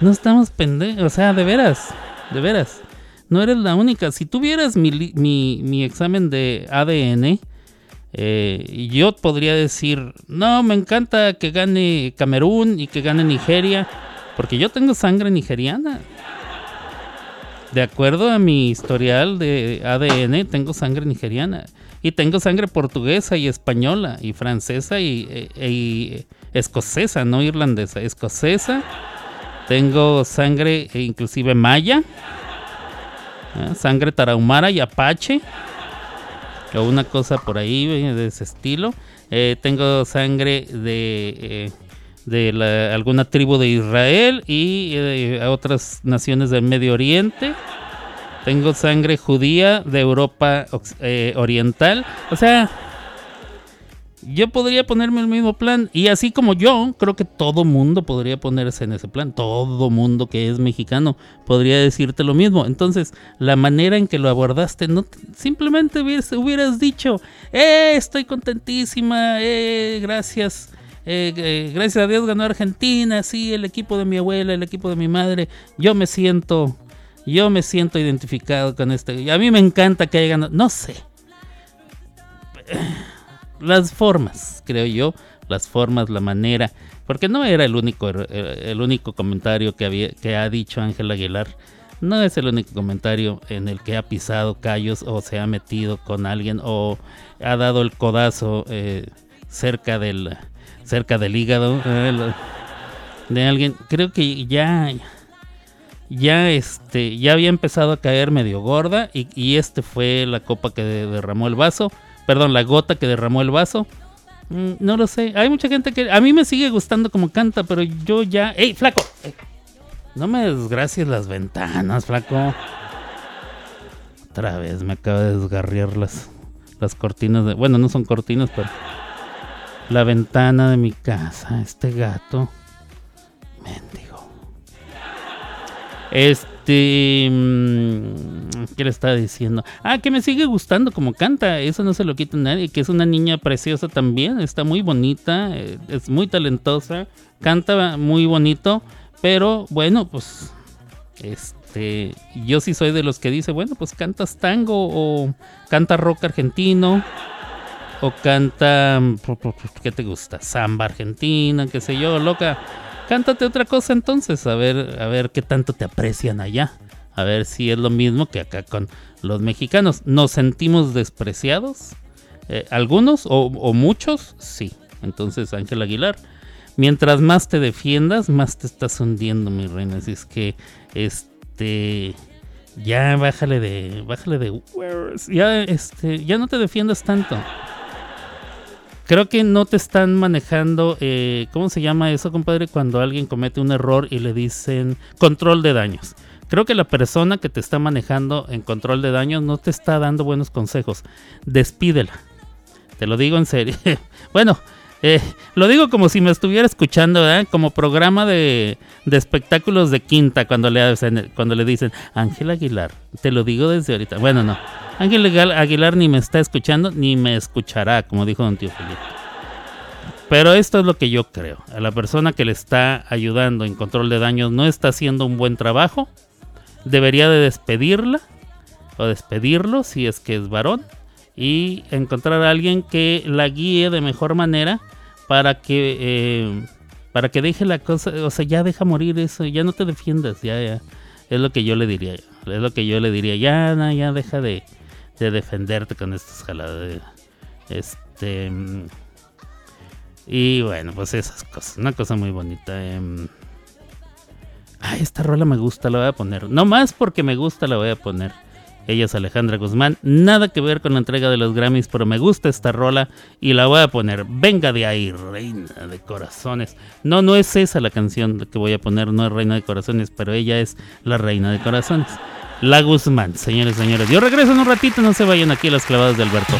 S1: no estamos pendejos, o sea, de veras, de veras. No eres la única. Si tuvieras mi, mi, mi examen de ADN, eh, yo podría decir, no, me encanta que gane Camerún y que gane Nigeria, porque yo tengo sangre nigeriana. De acuerdo a mi historial de ADN, tengo sangre nigeriana. Y tengo sangre portuguesa y española y francesa y, e- e- y escocesa, no irlandesa, escocesa. Tengo sangre e inclusive maya, ¿eh? sangre tarahumara y apache, o una cosa por ahí de ese estilo. Eh, tengo sangre de, eh, alguna tribu de Israel y otras naciones del Medio Oriente. Tengo sangre judía de Europa Oriental. O sea, yo podría ponerme el mismo plan. Y así como yo, creo que todo mundo podría ponerse en ese plan. Todo mundo que es mexicano podría decirte lo mismo. Entonces, la manera en que lo abordaste, no simplemente hubieras, hubieras dicho, eh, estoy contentísima, eh, gracias. eh, eh, gracias a Dios ganó Argentina, sí, el equipo de mi abuela, el equipo de mi madre. Yo me siento Yo me siento identificado con este. A mí me encanta que haya ganado. No sé. Las formas, creo yo. Las formas, la manera. Porque no era el único, el único comentario que, había, que ha dicho Ángel Aguilar. No es el único comentario en el que ha pisado callos o se ha metido con alguien o ha dado el codazo eh, cerca del cerca del hígado eh, de alguien. Creo que ya ya este ya había empezado a caer medio gorda y, y este fue la copa que derramó el vaso, perdón, la gota que derramó el vaso. Mm, no lo sé. Hay mucha gente que a mí me sigue gustando como canta, pero yo ya, ¡Ey, flaco! No me desgracies las ventanas, flaco. Otra vez me acaba de desgarriar las, las cortinas de. Bueno, no son cortinas, pero. La ventana de mi casa. Este gato. Mendigo. Este. Mm, ¿Qué le estaba diciendo? Ah, que me sigue gustando como canta. Eso no se lo quita nadie. Que es una niña preciosa también. Está muy bonita. Eh, es muy talentosa. Canta muy bonito. Pero bueno, pues este, yo sí soy de los que dice, bueno, pues cantas tango o canta rock argentino o canta, ¿qué te gusta? Samba argentina, qué sé yo, loca. Cántate otra cosa entonces, a ver, a ver qué tanto te aprecian allá. A ver si es lo mismo que acá con los mexicanos. ¿Nos sentimos despreciados? Eh, ¿Algunos o, o muchos? Sí. Entonces, Ángel Aguilar mientras más te defiendas, más te estás hundiendo, mi reina. Así es que, este, ya bájale de, bájale de, ya, este, ya no te defiendas tanto. Creo que no te están manejando, eh, ¿cómo se llama eso, compadre? Cuando alguien comete un error y le dicen control de daños. Creo que la persona que te está manejando en control de daños no te está dando buenos consejos. Despídela. Te lo digo en serio. bueno, eh, lo digo como si me estuviera escuchando, Como programa de, espectáculos de quinta cuando le, cuando le dicen Ángel Aguilar. Te lo digo desde ahorita. Bueno, no. Ángel Aguilar ni me está escuchando ni me escuchará, como dijo don tío Felipe. Pero esto es lo que yo creo. A la persona que le está ayudando en control de daños no está haciendo un buen trabajo. Debería de despedirla o despedirlo si es que es varón y encontrar a alguien que la guíe de mejor manera para que eh, para que deje la cosa, o sea, ya deja morir eso, ya no te defiendas, ya, ya. Es lo que yo le diría, es lo que yo le diría, ya, ya deja de, de defenderte con estas jaladas. Este y bueno, pues esas cosas, una cosa muy bonita. Eh, ay, esta rola me gusta, la voy a poner. No más porque me gusta, la voy a poner. Ella es Alejandra Guzmán. Nada que ver con la entrega de los Grammys, pero me gusta esta rola y la voy a poner. Venga de ahí, reina de corazones. No, no es esa la canción que voy a poner, no es reina de corazones, pero ella es la reina de corazones. La Guzmán, señores señores. Yo regreso en un ratito, no se vayan aquí a las clavadas de Alberto.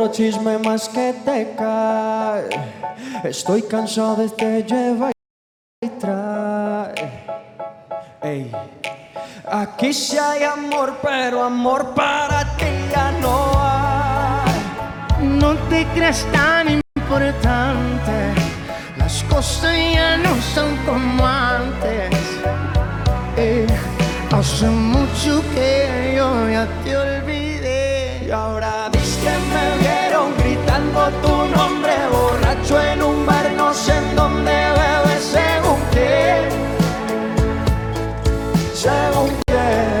S9: Otro chisme más que te cae. Estoy cansado de este lleva y trae. Ey. Aquí sí hay amor, pero amor para ti ya no hay.
S10: No te creas tan importante, las cosas ya no son como antes. Eh, hace mucho que yo ya te olvidé.
S9: Y ahora en un bar, no sé en dónde bebes según quién. Según quién.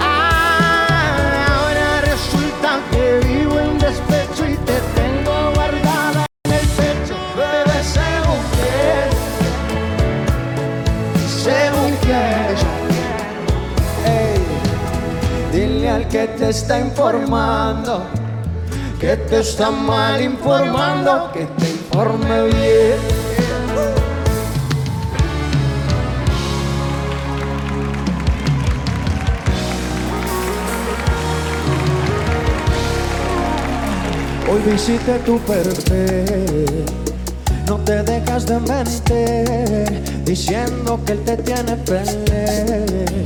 S10: Ah, ahora resulta que vivo en despecho y te tengo guardada en el pecho.
S9: Bebé, según quién. Según quién. Ey, dile al que te está informando que te está mal informando, que te informe bien. Hoy visité tu perfil, no te dejas de mentir, diciendo que él te tiene feliz.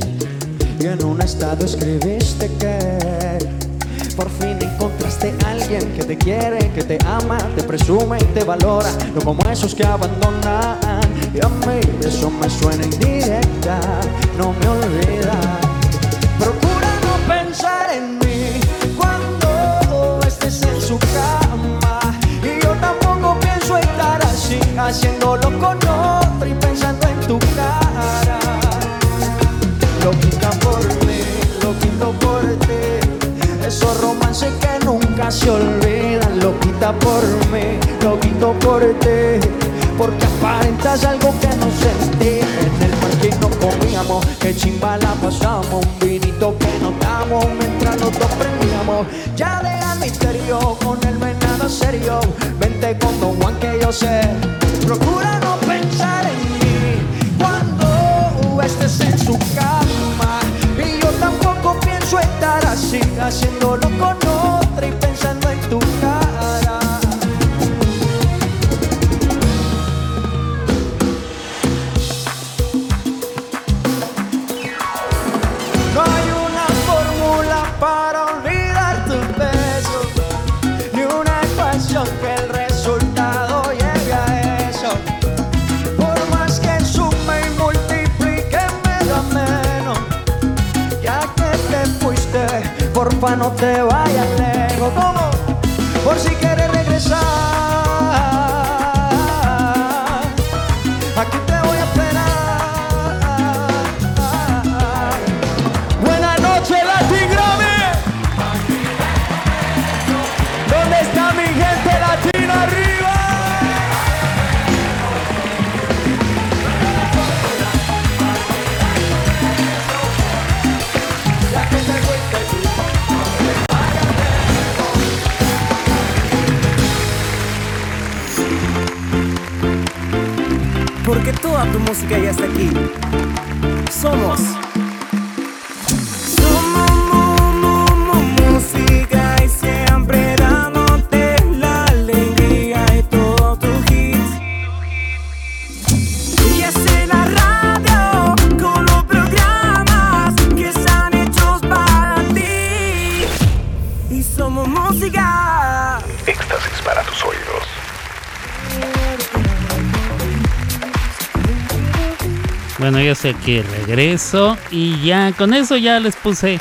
S9: Y en un estado escribiste que por fin encontraste a alguien que te quiere, que te ama, te presume y te valora, no como esos que abandonan. Y a mí eso me suena indirecta, no me olvida. Procura no pensar en mí cuando estés en su cama. Y yo tampoco pienso estar así, haciéndolo con Romances que nunca se olvidan, lo quita por mí, lo quito por ti. Porque aparentas algo que no sentí. En el parque no comíamos, que chimba la pasamos. Un vinito que nos damos mientras los dos prendíamos. Ya deja misterio, con el venado serio. Vente con Don Juan que yo sé. Procura no pensar en mí cuando estés en su cama. Y yo tampoco pienso estar así, haciéndolo con porfa no te vayas lejos, ¿cómo? Por
S3: música ya está aquí. Somos. Somos
S1: Sé que regreso y ya con eso ya les puse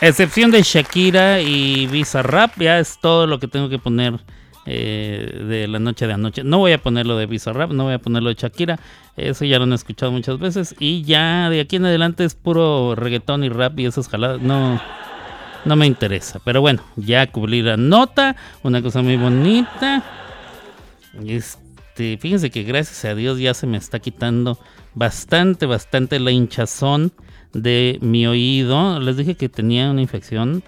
S1: excepción de Shakira y Visa Rap, ya es todo lo que tengo que poner eh, de la noche de anoche. No voy a ponerlo de Visa Rap, no voy a ponerlo de Shakira, eso ya lo han escuchado muchas veces y ya de aquí en adelante es puro reggaetón y rap y esas jaladas, no no me interesa, pero bueno, ya cubrí la nota, una cosa muy bonita. Este, fíjense que gracias a Dios ya se me está quitando bastante, bastante la hinchazón de mi oído. Les dije que tenía una infección,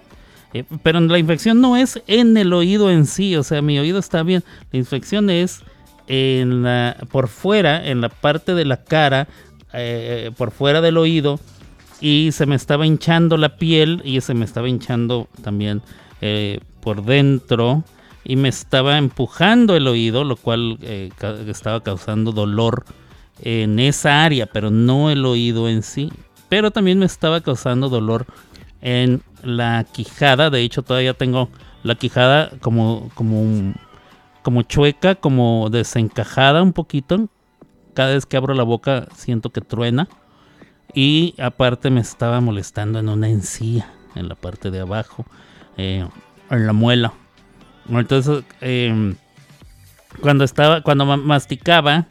S1: eh, pero la infección no es en el oído en sí, o sea, mi oído está bien. La infección es por fuera, en la parte de la cara, eh, por fuera del oído. y se me estaba hinchando la piel y se me estaba hinchando también eh, por dentro y me estaba empujando el oído, lo cual eh, estaba causando dolor en esa área, pero no el oído en sí. Pero también me estaba causando dolor en la quijada. De hecho, todavía tengo la quijada como, como, como chueca, como desencajada un poquito. Cada vez que abro la boca siento que truena. Y aparte me estaba molestando en una encía, en la parte de abajo, eh, en la muela. Entonces, eh, cuando estaba, cuando ma- masticaba,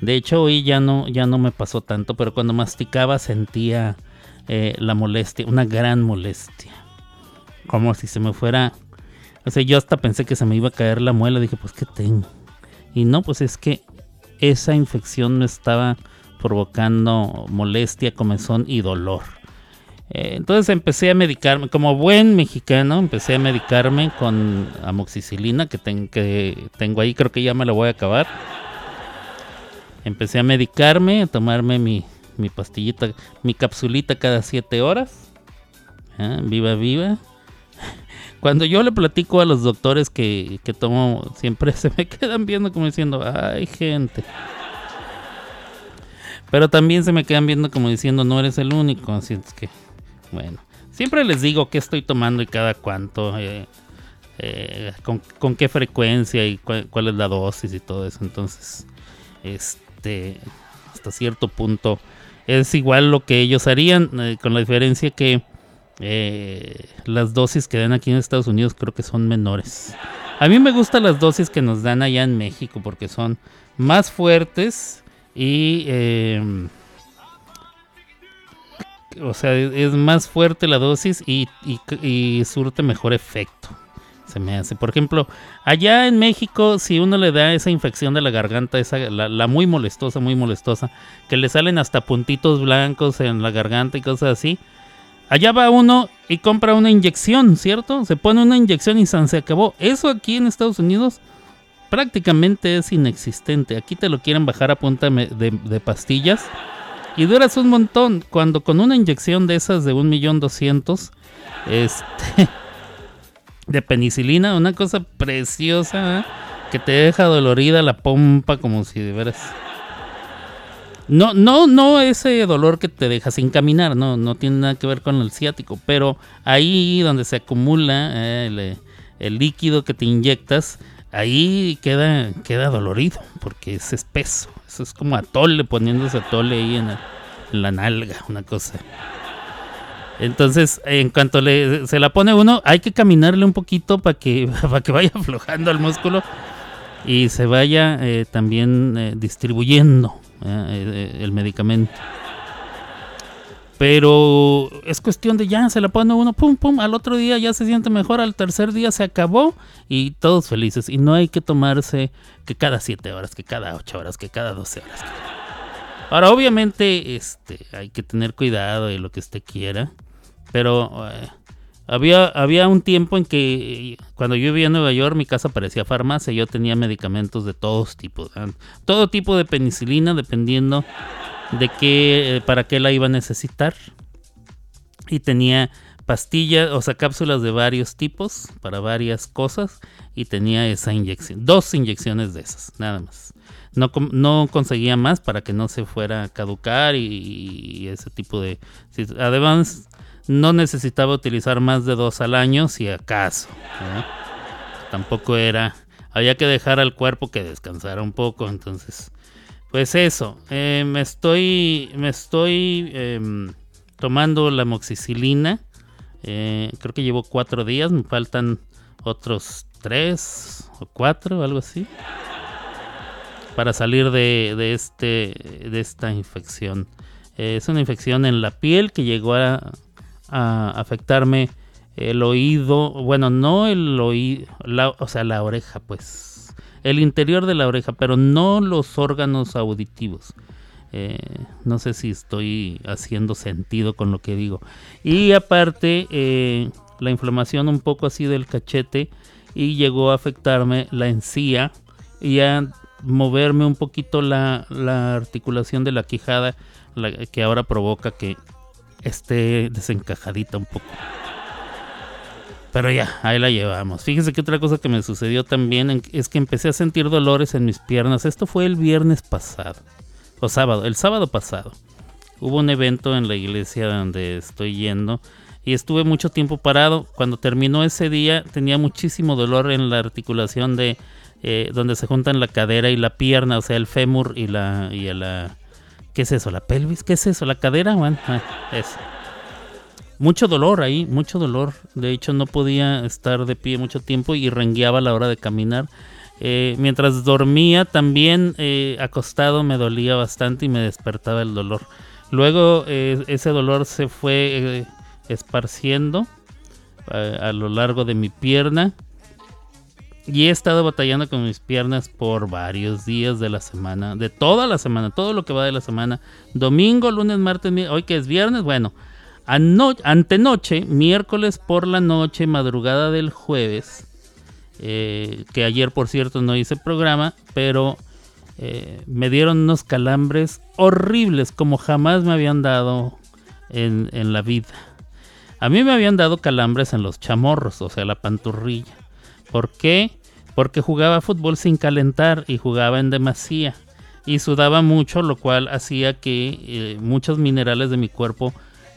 S1: de hecho hoy ya no, ya no me pasó tanto, pero cuando masticaba sentía eh, la molestia, una gran molestia, como si se me fuera, o sea, yo hasta pensé que se me iba a caer la muela, dije, pues qué tengo, y no, pues es que esa infección me estaba provocando molestia, comezón y dolor. Eh, entonces empecé a medicarme, como buen mexicano, empecé a medicarme con amoxicilina que, ten- que tengo ahí, creo que ya me la voy a acabar. Empecé a medicarme, a tomarme mi, mi pastillita, mi capsulita cada 7 horas. Ah, viva, viva. Cuando yo le platico a los doctores que, que tomo, siempre se me quedan viendo como diciendo, ay gente. Pero también se me quedan viendo como diciendo, no eres el único. Así es que, bueno. Siempre les digo qué estoy tomando y cada cuánto. eh, eh, con, qué frecuencia y cuál, cuál es la dosis y todo eso. Entonces, este, hasta cierto punto es igual lo que ellos harían, eh, con la diferencia que las dosis que dan aquí en Estados Unidos creo que son menores. A mí me gustan las dosis que nos dan allá en México porque son más fuertes y o sea, es más fuerte la dosis y, surte mejor efecto. Se me hace. Por ejemplo, allá en México, si uno le da esa infección de la garganta, esa, la, muy molestosa, muy molestosa, que le salen hasta puntitos blancos en la garganta y cosas así, allá va uno y compra una inyección, ¿cierto? Se pone una inyección y se acabó. Eso aquí en Estados Unidos prácticamente es inexistente. Aquí te lo quieren bajar a punta de pastillas y duras un montón. Cuando con una inyección de esas de un millón doscientos, este, de penicilina, una cosa preciosa ¿eh? que te deja dolorida la pompa como si de veras. No, no, no ese dolor que te deja sin caminar, no, no tiene nada que ver con el ciático, pero ahí donde se acumula eh, el líquido que te inyectas, ahí queda, queda dolorido, porque es espeso. Eso es como atole, poniéndose atole ahí en, la nalga, una cosa. Entonces, en cuanto le, se la pone uno, hay que caminarle un poquito para que, para que vaya aflojando el músculo y se vaya eh, también eh, distribuyendo eh, eh, el medicamento. Pero es cuestión de ya, se la pone uno, pum, pum, al otro día ya se siente mejor, al tercer día se acabó y todos felices. Y no hay que tomarse que cada 7 horas, que cada 8 horas, que cada 12 horas. Ahora, obviamente, este, hay que tener cuidado de lo que usted quiera. Pero eh, había, había un tiempo en que eh, cuando yo vivía en Nueva York, mi casa parecía farmacia. Yo tenía medicamentos de todos tipos. Todo tipo de penicilina, dependiendo de qué, eh, para qué la iba a necesitar. Y tenía pastillas, o sea, cápsulas de varios tipos, para varias cosas. Y tenía esa inyección, dos inyecciones de esas, nada más. No, no conseguía más para que no se fuera a caducar y, ese tipo de... Además, no necesitaba utilizar más de dos al año, si acaso. Tampoco era... Había que dejar al cuerpo que descansara un poco, entonces... Pues eso, eh, me estoy, me estoy em, tomando la moxicilina. eh, creo que llevo cuatro días, me faltan otros tres o cuatro, algo así, para salir de, de este, de esta infección. Eh, es una infección en la piel que llegó a, a afectarme el oído, bueno, no el oído, la- o sea, la oreja, pues, el interior de la oreja, pero no los órganos auditivos. Eh, no sé si estoy haciendo sentido con lo que digo. Y aparte, eh, la inflamación un poco así del cachete y llegó a afectarme la encía y a moverme un poquito la, la articulación de la quijada, la- que ahora provoca que esté desencajadita un poco. Pero ya, ahí la llevamos. Fíjense que otra cosa que me sucedió también es que empecé a sentir dolores en mis piernas. Esto fue el viernes pasado. O sábado, el sábado pasado. Hubo un evento en la iglesia donde estoy yendo y estuve mucho tiempo parado. Cuando terminó ese día tenía muchísimo dolor en la articulación de eh, donde se juntan la cadera y la pierna, o sea, el fémur y la y la ¿qué es eso? La pelvis, ¿qué es eso? La cadera, bueno, ah, eso. Mucho dolor ahí, mucho dolor. De hecho, no podía estar de pie mucho tiempo y rengueaba a la hora de caminar. Eh, mientras dormía, también eh, acostado me dolía bastante y me despertaba el dolor. Luego eh, ese dolor se fue esparciendo a lo largo de mi pierna. Y he estado batallando con mis piernas por varios días de la semana, de toda la semana, todo lo que va de la semana. Domingo, lunes, martes, hoy que es viernes, bueno, ano- antenoche, miércoles por la noche, madrugada del jueves, eh, que ayer por cierto no hice programa, pero eh, me dieron unos calambres horribles como jamás me habían dado en, en la vida. A mí me habían dado calambres en los chamorros, o sea, la panturrilla. ¿Por qué? Porque jugaba fútbol sin calentar y jugaba en demasía. Y sudaba mucho, lo cual hacía que eh, muchos minerales de mi cuerpo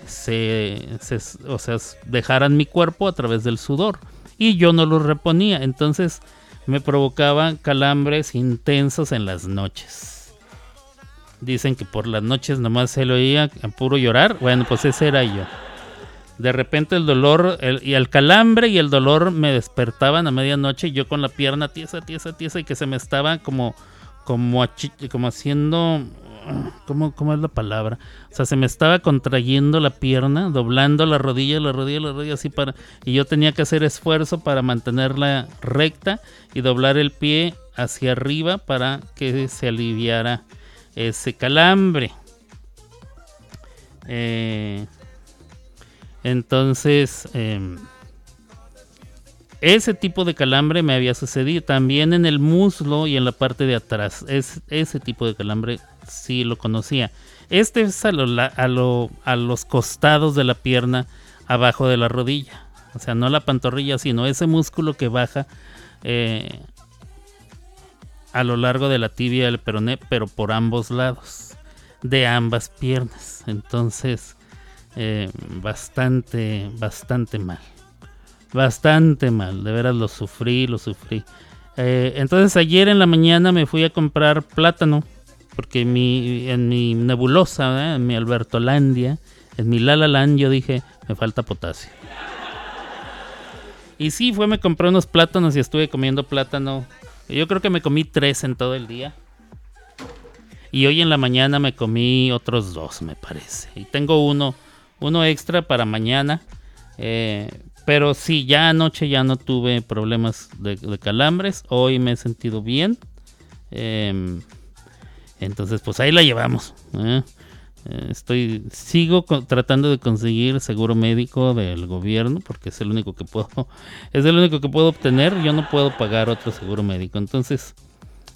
S1: se, se- o sea, dejaran mi cuerpo a través del sudor. Y yo no los reponía. Entonces me provocaban calambres intensos en las noches. Dicen que por las noches nomás se lo oía a puro llorar. Bueno, pues ese era yo. De repente el dolor y el calambre y el dolor me despertaban a medianoche. y Yo con la pierna tiesa, tiesa, tiesa y que se me estaba como, como, como haciendo, ¿cómo, ¿cómo es la palabra? O sea, se me estaba contrayendo la pierna, doblando la rodilla, la rodilla, la rodilla así para, y yo tenía que hacer esfuerzo para mantenerla recta y doblar el pie hacia arriba para que se aliviara ese calambre. Eh, entonces, em, ese tipo de calambre me había sucedido también en el muslo y en la parte de atrás. Es, ese tipo de calambre sí lo conocía. Este es a, lo a, lo- a los costados de la pierna, abajo de la rodilla. O sea, no la pantorrilla, sino ese músculo que baja eh, a lo largo de la tibia y el peroné, pero por ambos lados, de ambas piernas. Entonces, eh, bastante, bastante mal. Bastante mal, de veras lo sufrí, lo sufrí. Eh, entonces ayer en la mañana me fui a comprar plátano, porque mi, en mi nebulosa, en mi Albertolandia, en mi Lalaland, yo dije, me falta potasio. Y sí, fue, me compré unos plátanos y estuve comiendo plátano. Yo creo que me comí tres en todo el día. Y hoy en la mañana me comí otros dos, me parece. Y tengo uno, uno extra para mañana. Eh, pero sí, ya anoche ya no tuve problemas de, de calambres. Hoy me he sentido bien. Em, entonces, pues ahí la llevamos. ¿eh? Eh, Estoy, sigo tratando de conseguir seguro médico del gobierno porque es el único que puedo, es el único que puedo obtener. Yo no puedo pagar otro seguro médico. Entonces,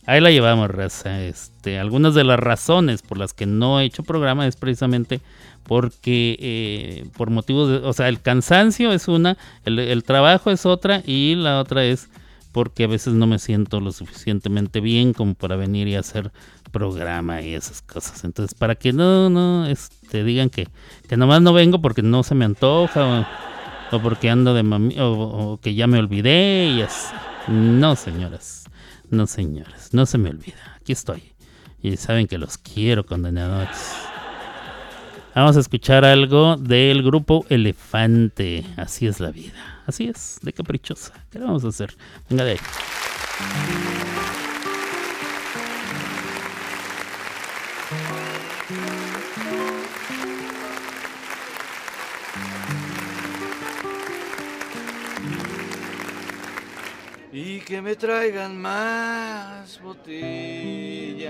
S1: ahí la llevamos, raza. Este, algunas de las razones por las que no he hecho programa es precisamente porque eh, por motivos de, o sea, el cansancio es una, el, el trabajo es otra y la otra es porque a veces no me siento lo suficientemente bien como para venir y hacer programa y esas cosas. Entonces, para que no, no, este, digan que, que nomás no vengo porque no se me antoja o, porque ando de mami, o, o que ya me olvidé y así. No, señoras, no, señoras, no se me olvida. Aquí estoy. Y saben que los quiero, condenados. Vamos a escuchar algo del grupo Elefante. Así es la vida. Así es, de caprichosa. ¿Qué le vamos a hacer? Venga de ahí.
S11: y que me traigan más botellas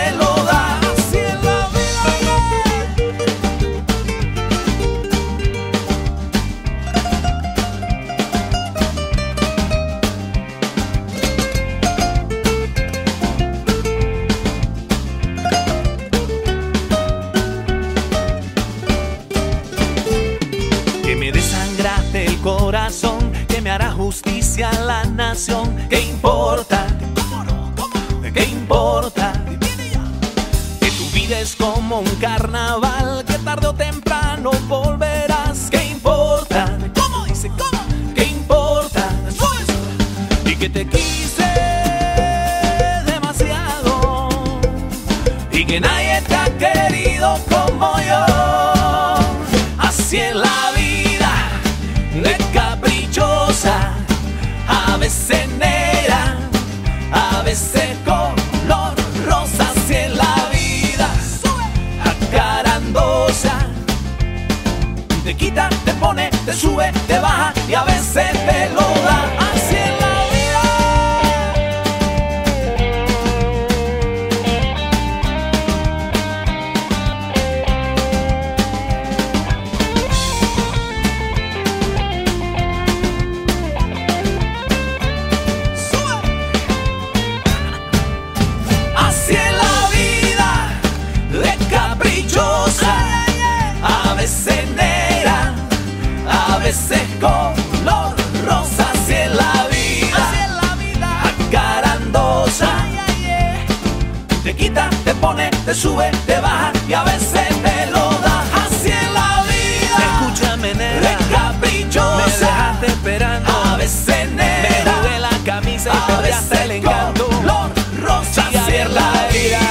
S12: quita, te pone, te sube, te baja y a veces te lo da. Así es la vida, escúchame negra, de caprichosa, me dejaste esperando, a veces negra, me jugué la camisa y hasta el encanto. Color rosa, así es la vida,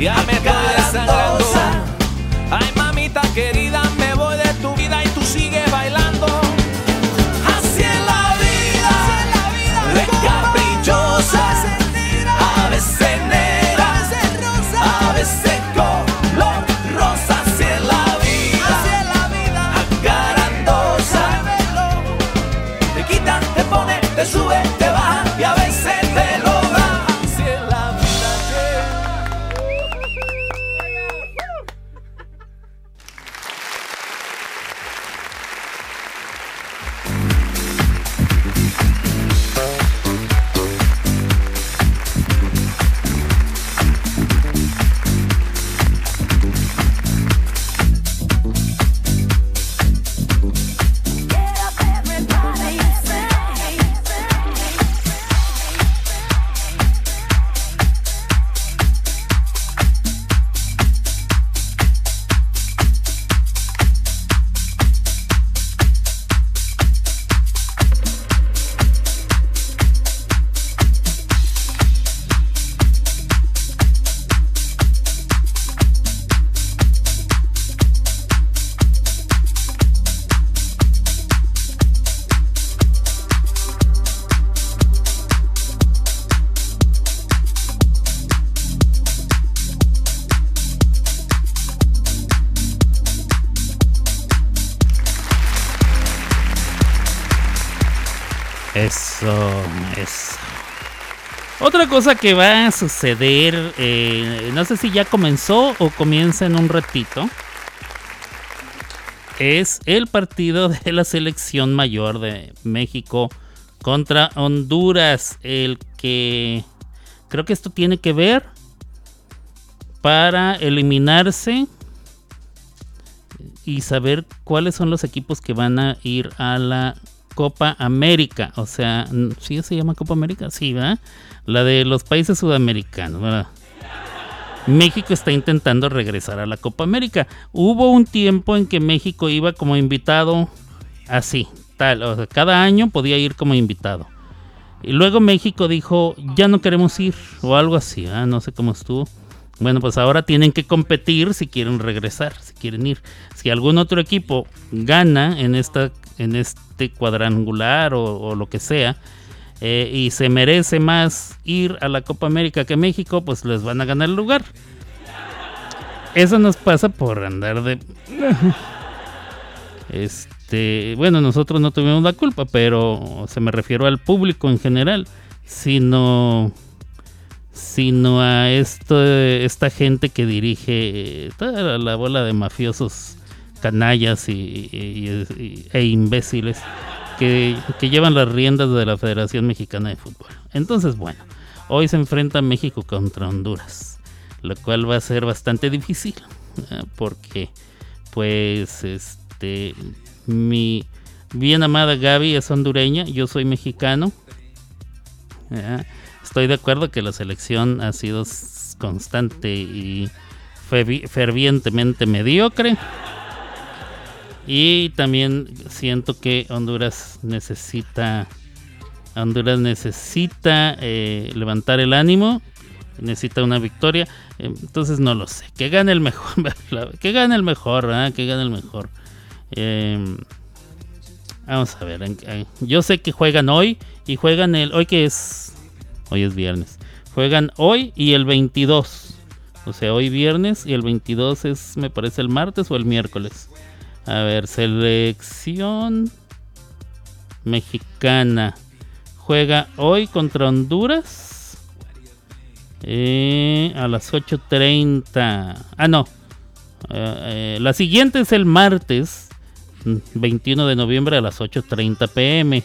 S12: ya me
S1: cosa que va a suceder, eh, no sé si ya comenzó o comienza en un ratito, es el partido de la selección mayor de México contra Honduras, el que creo que esto tiene que ver para eliminarse y saber cuáles son los equipos que van a ir a la Copa América. O sea, ¿sí se llama Copa América? Sí, ¿verdad? La de los países sudamericanos, ¿verdad? México está intentando regresar a la Copa América. Hubo un tiempo en que México iba como invitado así, tal. O sea, cada año podía ir como invitado. Y luego México dijo, ya no queremos ir, o algo así, no sé cómo estuvo. Bueno, pues ahora tienen que competir si quieren regresar, si quieren ir. Si algún otro equipo gana en, esta, en este cuadrangular o, lo que sea, eh, y se merece más ir a la Copa América que México, pues les van a ganar el lugar. Eso nos pasa por andar de... Este, bueno, nosotros no tuvimos la culpa, pero se me refiero al público en general, sino sino a esto, esta gente que dirige toda la bola de mafiosos canallas y, e imbéciles que, llevan las riendas de la Federación Mexicana de Fútbol. Entonces, bueno, hoy se enfrenta México contra Honduras, lo cual va a ser bastante difícil, porque pues este mi bien amada Gaby es hondureña, yo soy mexicano estoy de acuerdo que la selección ha sido constante y fervientemente mediocre. Y también siento que Honduras necesita Honduras necesita eh, levantar el ánimo, necesita una victoria. Entonces no lo sé. Que gane el mejor, que gane el mejor, que gane el mejor. Em, vamos a ver. Yo sé que juegan hoy y juegan el hoy que es Hoy es viernes. Juegan hoy y el 22. O sea, hoy viernes y el 22 es, me parece, el martes o el miércoles. A ver, selección mexicana. Juega hoy contra Honduras. Eh, a las 8.30. Ah, no. Eh, eh, la siguiente es el martes 21 de noviembre a las 8.30 pm.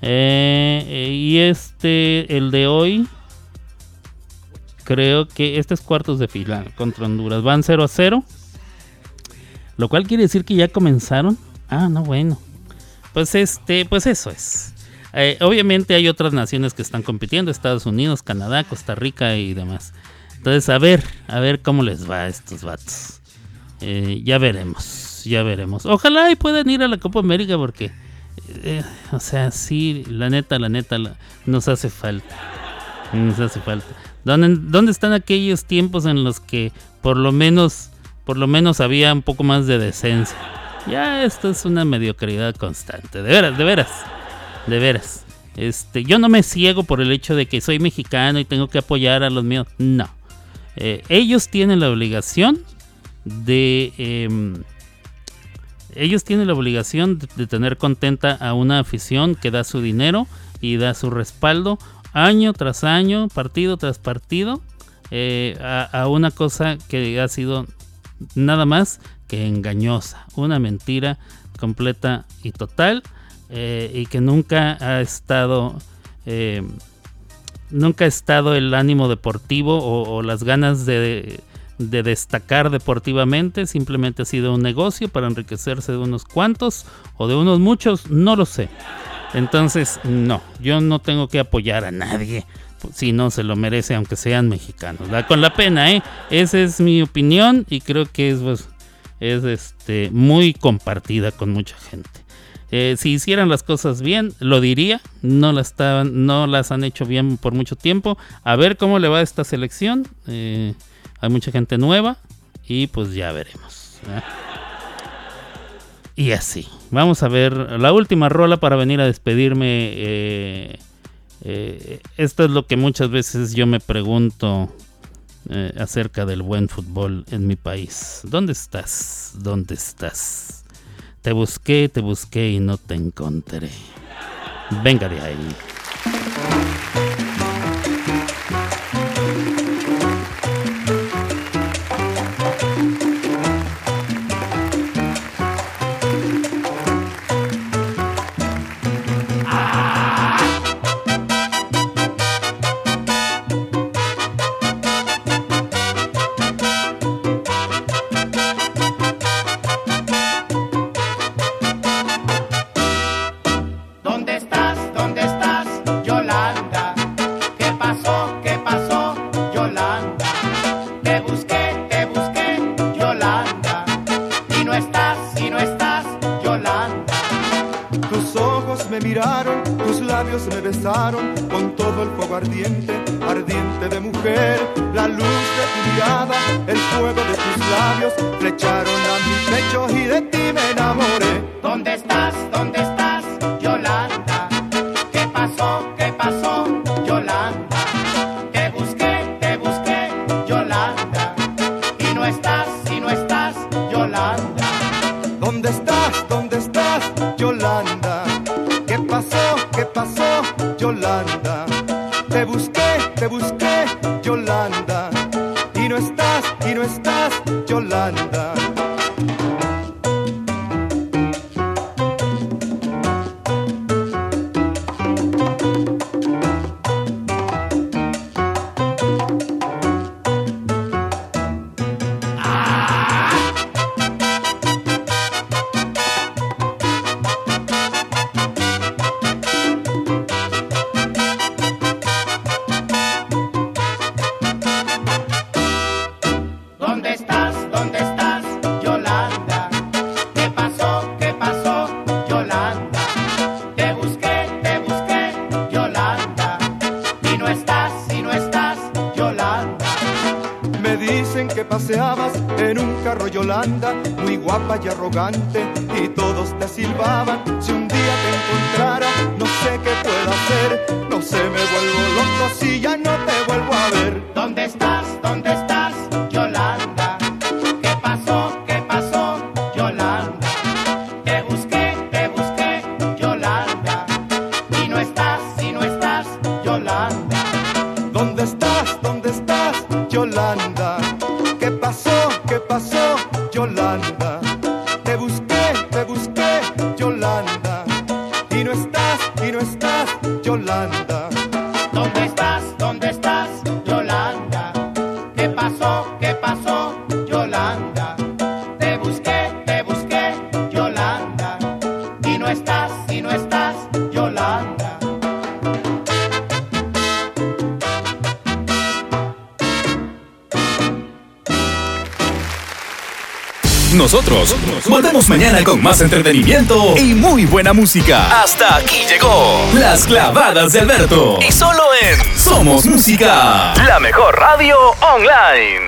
S1: Y este, el de hoy, creo que este es cuartos de fila contra Honduras. Van 0 a 0. Lo cual quiere decir que ya comenzaron. Ah, no, bueno. Pues este, pues eso es. Eh, obviamente hay otras naciones que están compitiendo, Estados Unidos, Canadá, Costa Rica y demás. Entonces, a ver, a ver cómo les va a estos vatos. ya veremos, ya veremos. Ojalá y puedan ir a la Copa América porque eh, o sea, sí, la neta, la neta, nos hace falta. Nos hace falta. ¿Dónde, ¿Dónde, están aquellos tiempos en los que por lo menos, por lo menos había un poco más de decencia? Ya esto es una mediocridad constante, de veras, de veras, de veras. Este, yo no me ciego por el hecho de que soy mexicano y tengo que apoyar a los míos. No. Eh, ellos tienen la obligación de em, ellos tienen la obligación de, tener contenta a una afición que da su dinero y da su respaldo año tras año, partido tras partido, eh, a, una cosa que ha sido nada más que engañosa, una mentira completa y total eh, y que nunca ha estado eh, nunca ha estado el ánimo deportivo o las ganas de, de destacar deportivamente, simplemente ha sido un negocio para enriquecerse de unos cuantos o de unos muchos, no lo sé. Entonces, no, yo no tengo que apoyar a nadie si no se lo merece, aunque sean mexicanos. con la pena, ¿eh? Esa es mi opinión y creo que es, pues, es este, muy compartida con mucha gente. Eh, si hicieran las cosas bien, lo diría. No las, no las han hecho bien por mucho tiempo. A ver cómo le va a esta selección. Eh, hay mucha gente nueva y pues ya veremos. Y así. Vamos a ver la última rola para venir a despedirme. Eh, eh, esto es lo que muchas veces yo me pregunto eh, acerca del buen fútbol en mi país. ¿Dónde estás? ¿Dónde estás? Te busqué, te busqué y no te encontré. Venga de ahí.
S13: Con todo el fuego ardiente, ardiente de mujer. La luz de tu mirada, el fuego de tus labios flecharon a mi pecho y de ti me enamoré.
S14: ¿Dónde estás? ¿Dónde estás,
S15: mañana con más entretenimiento y muy buena música. Hasta aquí llegó Las Clavadas de Alberto. Y solo en Somos Música, la mejor radio online.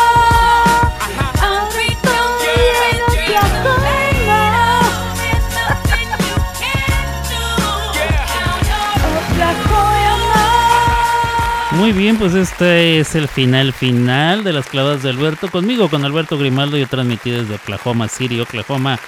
S1: Muy bien, pues este es el final final de las clavadas de Alberto. Conmigo, con Alberto Grimaldo, yo transmití desde Oklahoma City, Oklahoma,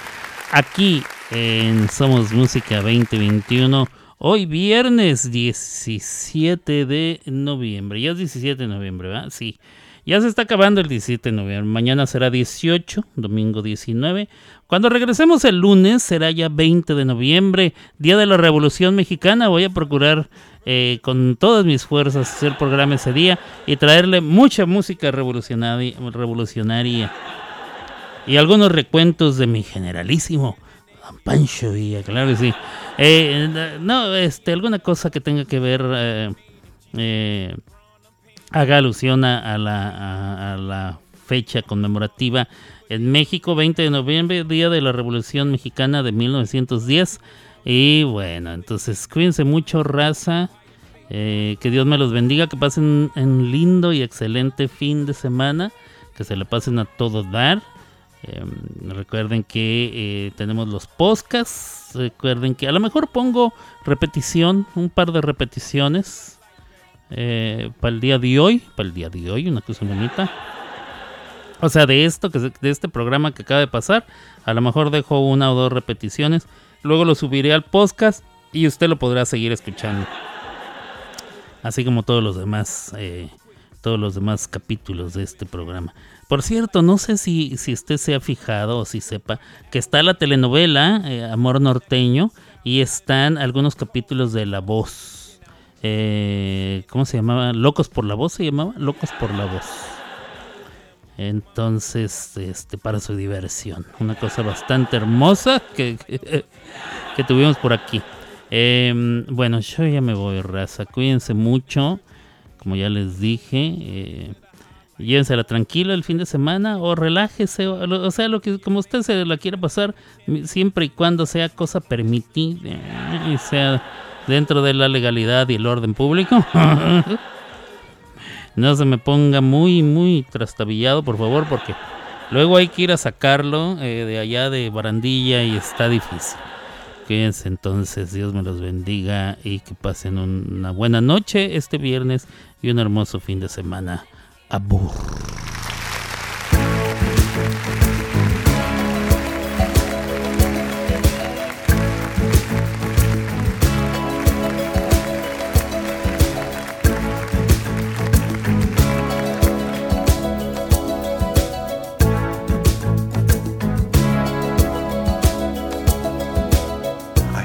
S1: aquí en Somos Música 2021. Hoy viernes 17 de noviembre. Ya es 17 de noviembre, ¿verdad? Sí. Ya se está acabando el 17 de noviembre. Mañana será 18, domingo 19. Cuando regresemos el lunes será ya 20 de noviembre, Día de la Revolución Mexicana. Voy a procurar eh, con todas mis fuerzas hacer programa ese día y traerle mucha música revolucionaria, y algunos recuentos de mi generalísimo Pancho Villa, claro que sí. Eh, no, este, alguna cosa que tenga que ver, eh, eh, haga alusión a la fecha conmemorativa en México, 20 de noviembre, día de la Revolución Mexicana de 1910. Y bueno, entonces cuídense mucho, raza. Eh, que Dios me los bendiga, que pasen un lindo y excelente fin de semana, que se le pasen a todo dar. Eh, recuerden que eh, tenemos los podcasts. Recuerden que a lo mejor pongo repetición, un par de repeticiones eh, para el día de hoy. Para el día de hoy, una cosa bonita. O sea, de esto, de este programa que acaba de pasar, a lo mejor dejo una o dos repeticiones. Luego lo subiré al podcast y usted lo podrá seguir escuchando. Así como todos los demás, eh, todos los demás capítulos de este programa. Por cierto, no sé si, si usted se ha fijado o si sepa que está la telenovela eh, Amor Norteño y están algunos capítulos de La Voz. Eh, ¿Cómo se llamaba? Locos por la Voz se llamaba. Locos por la Voz. Entonces, este, para su diversión. Una cosa bastante hermosa que, que, tuvimos por aquí. Em, bueno, yo ya me voy, raza. Cuídense mucho. Como ya les dije. Eh, llévensela tranquila el fin de semana o relájese. O, o sea, lo que como usted se la quiera pasar. Siempre y cuando sea cosa permitida. Y sea dentro de la legalidad y el orden público. no se me ponga muy, muy trastabillado, por favor, porque luego hay que ir a sacarlo eh, de allá de barandilla y está difícil. Cuídense entonces, Dios me los bendiga y que pasen un- una buena noche este viernes y un hermoso fin de semana. Abur.